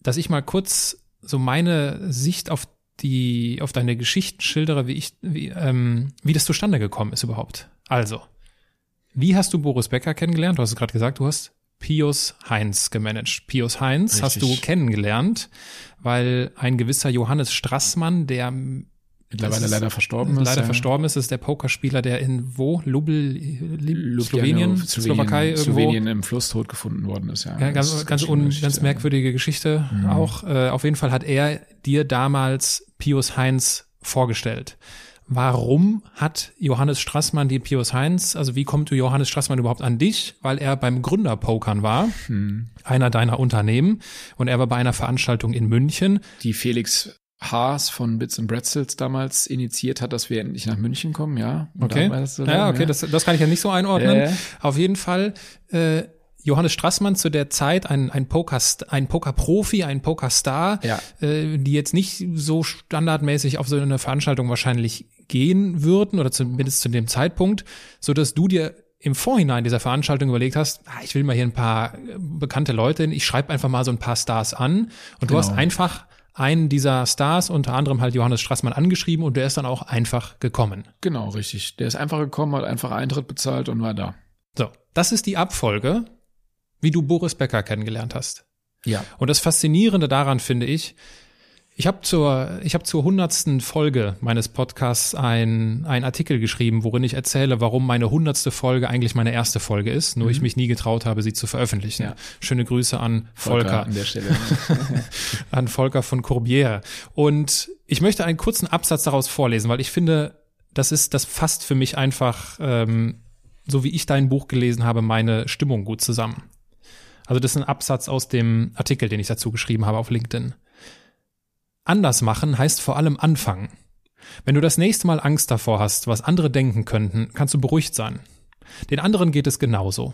dass ich mal kurz so meine Sicht auf die, auf deine Geschichten schildere, wie ich, wie, ähm, wie das zustande gekommen ist überhaupt. Also, wie hast du Boris Becker kennengelernt? Du hast es gerade gesagt, du hast Pius Heinz gemanagt. Pius Heinz Richtig. hast du kennengelernt, weil ein gewisser Johannes Strassmann, der
mittlerweile ist, leider verstorben ist.
Leider ja. verstorben ist, ist der Pokerspieler, der in wo? Lubel, Lub Slowenien, Slowakei irgendwo.
Slowenien im Fluss tot gefunden worden ist, ja.
ja ganz, ganz, un, ganz merkwürdige Geschichte mhm. auch. Äh, auf jeden Fall hat er dir damals Pius Heinz vorgestellt warum hat Johannes Strassmann die Pius Heinz, also wie kommt Johannes Strassmann überhaupt an dich? Weil er beim Gründerpokern war, hm. einer deiner Unternehmen, und er war bei einer Veranstaltung in München.
Die Felix Haas von Bits and Bretzels damals initiiert hat, dass wir endlich nach München kommen, ja.
okay. So ja, okay, ja. Das, das kann ich ja nicht so einordnen. Äh. Auf jeden Fall, äh, Johannes Strassmann zu der Zeit ein, ein Poker ein Pokerprofi, ein Pokerstar, ja. äh, die jetzt nicht so standardmäßig auf so eine Veranstaltung wahrscheinlich gehen würden oder zumindest zu dem Zeitpunkt, so dass du dir im Vorhinein dieser Veranstaltung überlegt hast, ah, ich will mal hier ein paar äh, bekannte Leute, ich schreibe einfach mal so ein paar Stars an und genau. du hast einfach einen dieser Stars, unter anderem halt Johannes Strassmann, angeschrieben und der ist dann auch einfach gekommen.
Genau, richtig. Der ist einfach gekommen, hat einfach Eintritt bezahlt und war da.
So, das ist die Abfolge wie du Boris Becker kennengelernt hast.
Ja.
Und das Faszinierende daran finde ich, ich habe zur, ich habe zur hundertsten Folge meines Podcasts ein, ein Artikel geschrieben, worin ich erzähle, warum meine hundertste Folge eigentlich meine erste Folge ist, nur mhm. ich mich nie getraut habe, sie zu veröffentlichen. Ja. Schöne Grüße an Volker. Volker an der Stelle. an Volker von Courbière. Und ich möchte einen kurzen Absatz daraus vorlesen, weil ich finde, das ist, das fasst für mich einfach, ähm, so wie ich dein Buch gelesen habe, meine Stimmung gut zusammen. Also das ist ein Absatz aus dem Artikel, den ich dazu geschrieben habe auf LinkedIn. Anders machen heißt vor allem anfangen. Wenn du das nächste Mal Angst davor hast, was andere denken könnten, kannst du beruhigt sein. Den anderen geht es genauso.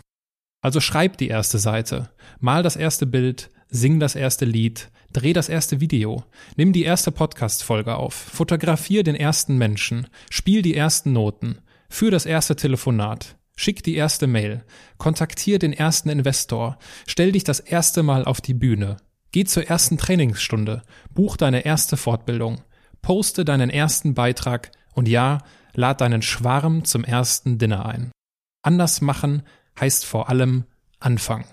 Also schreib die erste Seite, mal das erste Bild, sing das erste Lied, dreh das erste Video, nimm die erste Podcast-Folge auf, fotografier den ersten Menschen, spiel die ersten Noten, führ das erste Telefonat, Schick die erste Mail, kontaktier den ersten Investor, stell dich das erste Mal auf die Bühne, geh zur ersten Trainingsstunde, buch deine erste Fortbildung, poste deinen ersten Beitrag und ja, lad deinen Schwarm zum ersten Dinner ein. Anders machen heißt vor allem Anfang.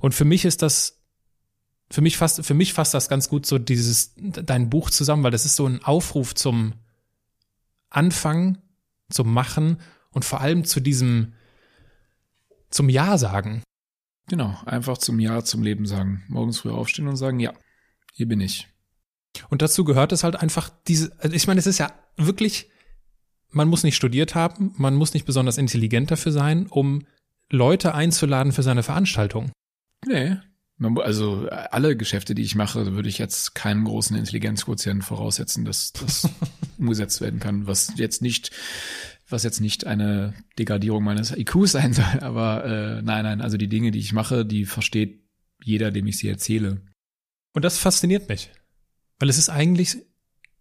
Und für mich ist das für mich fasst, für mich fasst das ganz gut so dieses, dein Buch zusammen, weil das ist so ein Aufruf zum Anfang, zum Machen und vor allem zu diesem, zum Ja sagen.
Genau, einfach zum Ja zum Leben sagen. Morgens früh aufstehen und sagen, ja, hier bin ich.
Und dazu gehört es halt einfach diese, also ich meine, es ist ja wirklich, man muss nicht studiert haben, man muss nicht besonders intelligent dafür sein, um Leute einzuladen für seine Veranstaltung.
Nee. Also alle Geschäfte, die ich mache, würde ich jetzt keinen großen Intelligenzquotienten voraussetzen, dass das umgesetzt werden kann, was jetzt nicht was jetzt nicht eine Degradierung meines IQs sein soll, aber äh, nein, nein, also die Dinge, die ich mache, die versteht jeder, dem ich sie erzähle.
Und das fasziniert mich, weil es ist eigentlich,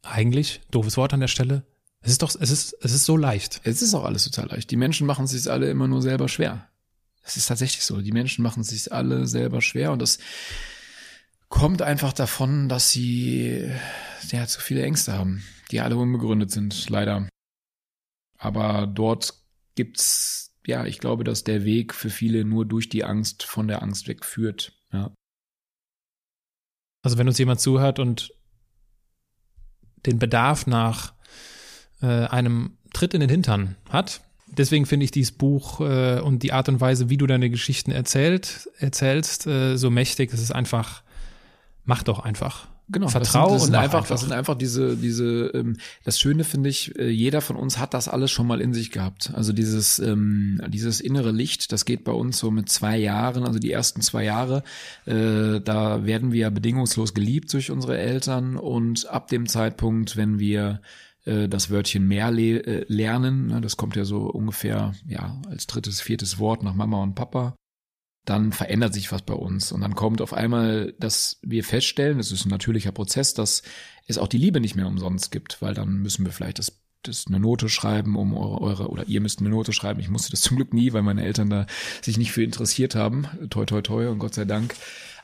eigentlich, doofes Wort an der Stelle, es ist doch, es ist, es ist so leicht.
Es ist auch alles total leicht. Die Menschen machen es sich alle immer nur selber schwer. Es ist tatsächlich so. Die Menschen machen es sich alle selber schwer und das kommt einfach davon, dass sie ja zu viele Ängste haben, die alle unbegründet sind, leider. Aber dort gibt's, ja, ich glaube, dass der Weg für viele nur durch die Angst von der Angst wegführt. Ja.
Also wenn uns jemand zuhört und den Bedarf nach äh, einem Tritt in den Hintern hat, deswegen finde ich dieses Buch äh, und die Art und Weise, wie du deine Geschichten erzählt, erzählst, äh, so mächtig. Das ist einfach, mach doch einfach.
Genau,
Vertrau
das sind, das sind einfach, einfach, das sind einfach diese, diese, ähm, das Schöne finde ich, äh, jeder von uns hat das alles schon mal in sich gehabt. Also dieses, ähm, dieses innere Licht, das geht bei uns so mit zwei Jahren, also die ersten zwei Jahre, äh, da werden wir bedingungslos geliebt durch unsere Eltern und ab dem Zeitpunkt, wenn wir äh, das Wörtchen mehr le äh, lernen, ne, das kommt ja so ungefähr, ja, als drittes, viertes Wort nach Mama und Papa, dann verändert sich was bei uns. Und dann kommt auf einmal, dass wir feststellen, das ist ein natürlicher Prozess, dass es auch die Liebe nicht mehr umsonst gibt, weil dann müssen wir vielleicht das, das eine Note schreiben, um eure, eure, oder ihr müsst eine Note schreiben. Ich musste das zum Glück nie, weil meine Eltern da sich nicht für interessiert haben. Toi, toi, toi und Gott sei Dank.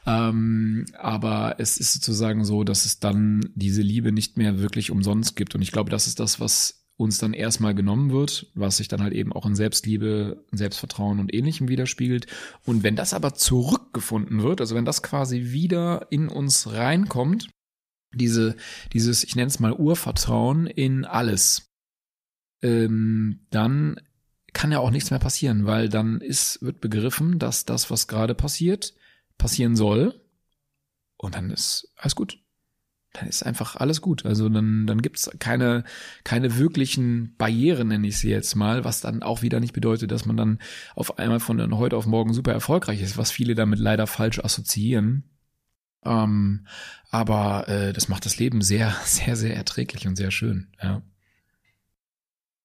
Ähm, aber es ist sozusagen so, dass es dann diese Liebe nicht mehr wirklich umsonst gibt. Und ich glaube, das ist das, was uns dann erstmal genommen wird, was sich dann halt eben auch in Selbstliebe, Selbstvertrauen und ähnlichem widerspiegelt. Und wenn das aber zurückgefunden wird, also wenn das quasi wieder in uns reinkommt, diese, dieses, ich nenne es mal Urvertrauen in alles, ähm, dann kann ja auch nichts mehr passieren, weil dann ist, wird begriffen, dass das, was gerade passiert, passieren soll. Und dann ist alles gut dann ist einfach alles gut. Also dann, dann gibt's keine, keine wirklichen Barrieren, nenne ich sie jetzt mal, was dann auch wieder nicht bedeutet, dass man dann auf einmal von heute auf morgen super erfolgreich ist, was viele damit leider falsch assoziieren. Ähm, aber äh, das macht das Leben sehr, sehr, sehr erträglich und sehr schön. Ja.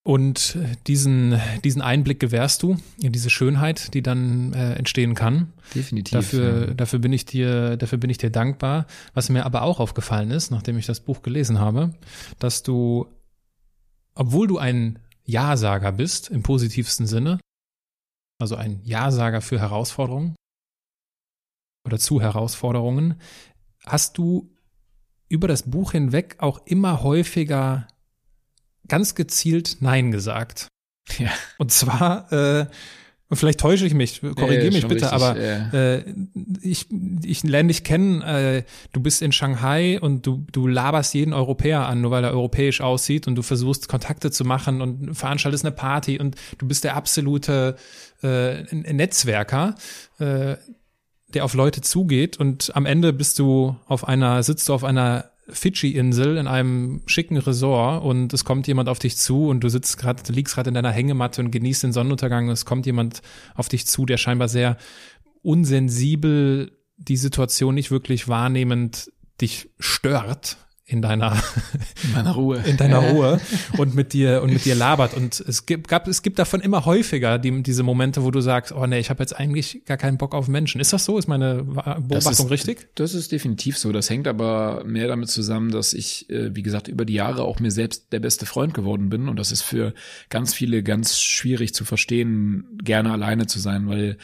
Und diesen, diesen Einblick gewährst du in diese Schönheit, die dann äh, entstehen kann.
Definitiv.
Dafür,
ja.
dafür bin ich dir, dafür bin ich dir dankbar. Was mir aber auch aufgefallen ist, nachdem ich das Buch gelesen habe, dass du, obwohl du ein Ja-Sager bist, im positivsten Sinne, also ein Ja-Sager für Herausforderungen oder zu Herausforderungen, hast du über das Buch hinweg auch immer häufiger ganz gezielt Nein gesagt.
Ja.
Und zwar, äh, und vielleicht täusche ich mich, korrigiere
Ja,
mich bitte,
richtig,
aber
ja.
äh, ich, ich lerne dich kennen, äh, du bist in Shanghai und du, du laberst jeden Europäer an, nur weil er europäisch aussieht und du versuchst Kontakte zu machen und veranstaltest eine Party und du bist der absolute äh, Netzwerker. Äh, der auf Leute zugeht und am Ende bist du auf einer, sitzt du auf einer Fidschi-Insel in einem schicken Resort und es kommt jemand auf dich zu und du sitzt gerade, liegst gerade in deiner Hängematte und genießt den Sonnenuntergang. Und es kommt jemand auf dich zu, der scheinbar sehr unsensibel die Situation nicht wirklich wahrnehmend dich stört in deiner
In meiner Ruhe.
in deiner Ruhe und mit dir und mit dir labert und es gibt gab es gibt davon immer häufiger die, diese Momente, wo du sagst, oh nee, ich habe jetzt eigentlich gar keinen Bock auf Menschen. Ist das so? Ist meine Beobachtung
Das ist,
richtig?
Das ist definitiv so. Das hängt aber mehr damit zusammen, dass ich, äh, wie gesagt, über die Jahre auch mir selbst der beste Freund geworden bin. Und das ist für ganz viele ganz schwierig zu verstehen, gerne alleine zu sein, weil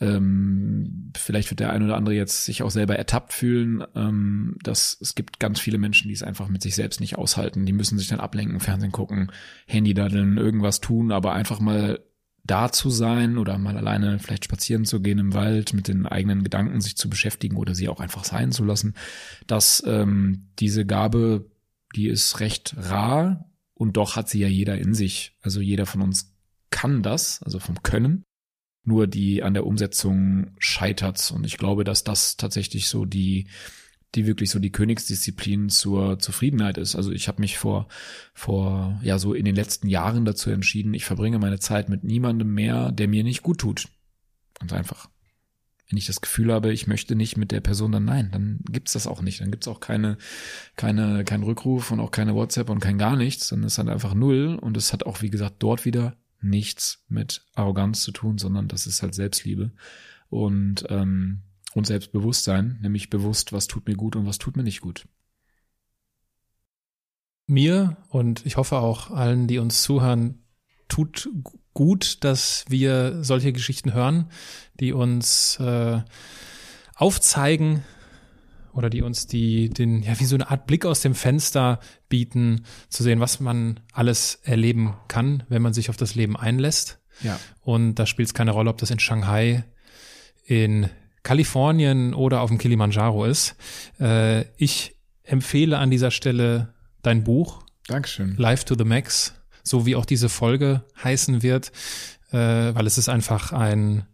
ähm, vielleicht wird der ein oder andere jetzt sich auch selber ertappt fühlen, ähm, dass es gibt ganz viele Menschen, die es einfach mit sich selbst nicht aushalten. Die müssen sich dann ablenken, Fernsehen gucken, Handy daddeln, irgendwas tun, aber einfach mal da zu sein oder mal alleine vielleicht spazieren zu gehen im Wald, mit den eigenen Gedanken sich zu beschäftigen oder sie auch einfach sein zu lassen, dass ähm, diese Gabe, die ist recht rar und doch hat sie ja jeder in sich. Also jeder von uns kann das, also vom Können. Nur die an der Umsetzung scheitert's und ich glaube, dass das tatsächlich so die die wirklich so die Königsdisziplin zur Zufriedenheit ist. Also ich habe mich vor vor ja so in den letzten Jahren dazu entschieden, ich verbringe meine Zeit mit niemandem mehr, der mir nicht gut tut. Ganz einfach. Wenn ich das Gefühl habe, ich möchte nicht mit der Person, dann nein, dann gibt's das auch nicht. Dann gibt's auch keine, keine, kein Rückruf und auch keine WhatsApp und kein gar nichts. Dann ist halt einfach null. Und es hat auch, wie gesagt, dort wieder nichts mit Arroganz zu tun, sondern das ist halt Selbstliebe und, ähm, und Selbstbewusstsein, nämlich bewusst, was tut mir gut und was tut mir nicht gut.
Mir und ich hoffe auch allen, die uns zuhören, tut gut, dass wir solche Geschichten hören, die uns äh, aufzeigen oder die uns die den ja wie so eine Art Blick aus dem Fenster bieten, zu sehen, was man alles erleben kann, wenn man sich auf das Leben einlässt.
Ja.
Und da spielt es keine Rolle, ob das in Shanghai, in Kalifornien oder auf dem Kilimanjaro ist. Äh, ich empfehle an dieser Stelle dein Buch
Dankeschön.
Live to the Max, so wie auch diese Folge heißen wird, äh, weil es ist einfach ein,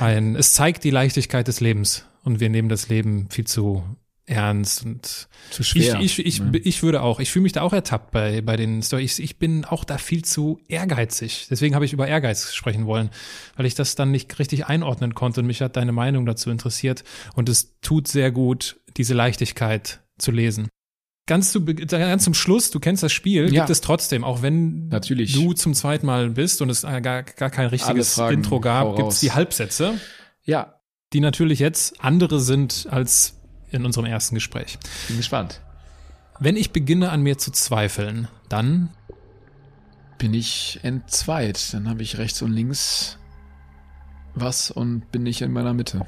ein, es zeigt die Leichtigkeit des Lebens und wir nehmen das Leben viel zu ernst und
Zu schwer.
ich, ich, ich,
ne?
ich würde auch, ich fühle mich da auch ertappt bei, bei den Stories. Ich bin auch da viel zu ehrgeizig. Deswegen habe ich über Ehrgeiz sprechen wollen, weil ich das dann nicht richtig einordnen konnte und mich hat deine Meinung dazu interessiert. Und es tut sehr gut, diese Leichtigkeit zu lesen. Ganz, zu, ganz zum Schluss, du kennst das Spiel,
Ja.
gibt es trotzdem, auch wenn
Natürlich.
du zum zweiten Mal bist und es gar, gar kein richtiges
Fragen,
Intro gab, gibt es die Halbsätze,
Ja,
die natürlich jetzt andere sind als in unserem ersten Gespräch.
bin gespannt.
Wenn ich beginne an mir zu zweifeln, dann
Bin ich entzweit, dann habe ich rechts und links was und bin nicht in meiner Mitte.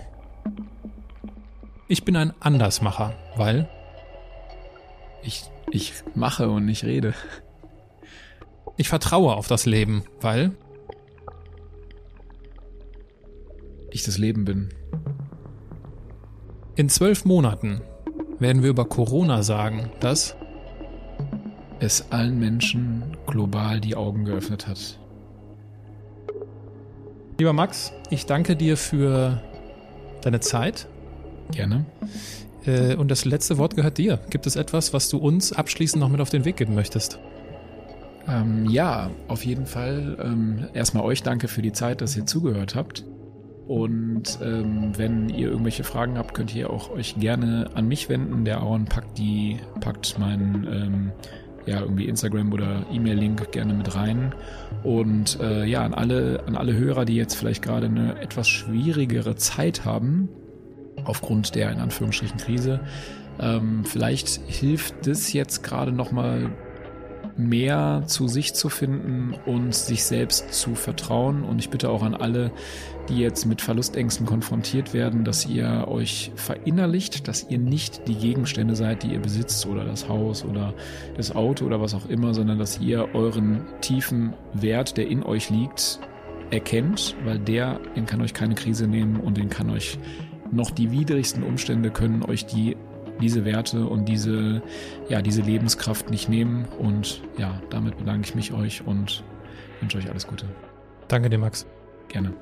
ich bin ein Andersmacher, weil
Ich, ich mache und nicht rede.
ich vertraue auf das Leben, weil
Ich das Leben bin.
in zwölf Monaten werden wir über Corona sagen, dass
Es allen Menschen global die Augen geöffnet hat.
Lieber Max, ich danke dir für deine Zeit.
Gerne.
Äh, und das letzte Wort gehört dir. Gibt es etwas, was du uns abschließend noch mit auf den Weg geben möchtest?
Ähm, ja, auf jeden Fall. Ähm, erstmal euch danke für die Zeit, dass ihr zugehört habt. Und ähm, wenn ihr irgendwelche Fragen habt, könnt ihr auch euch gerne an mich wenden. Der Aaron packt die, packt meinen ähm, ja, irgendwie Instagram oder E-Mail-Link gerne mit rein. Und äh, ja, an alle, an alle Hörer, die jetzt vielleicht gerade eine etwas schwierigere Zeit haben, aufgrund der in Anführungsstrichen Krise, ähm, vielleicht hilft es jetzt gerade nochmal mehr zu sich zu finden und sich selbst zu vertrauen. Und ich bitte auch an alle, die jetzt mit Verlustängsten konfrontiert werden, dass ihr euch verinnerlicht, dass ihr nicht die Gegenstände seid, die ihr besitzt oder das Haus oder das Auto oder was auch immer, sondern dass ihr euren tiefen Wert, der in euch liegt, erkennt, weil der, den kann euch keine Krise nehmen und den kann euch noch die widrigsten Umstände können euch die diese Werte und diese, ja, diese Lebenskraft nicht nehmen. Und ja, damit bedanke ich mich euch und wünsche euch alles Gute.
Danke dir, Max.
Gerne.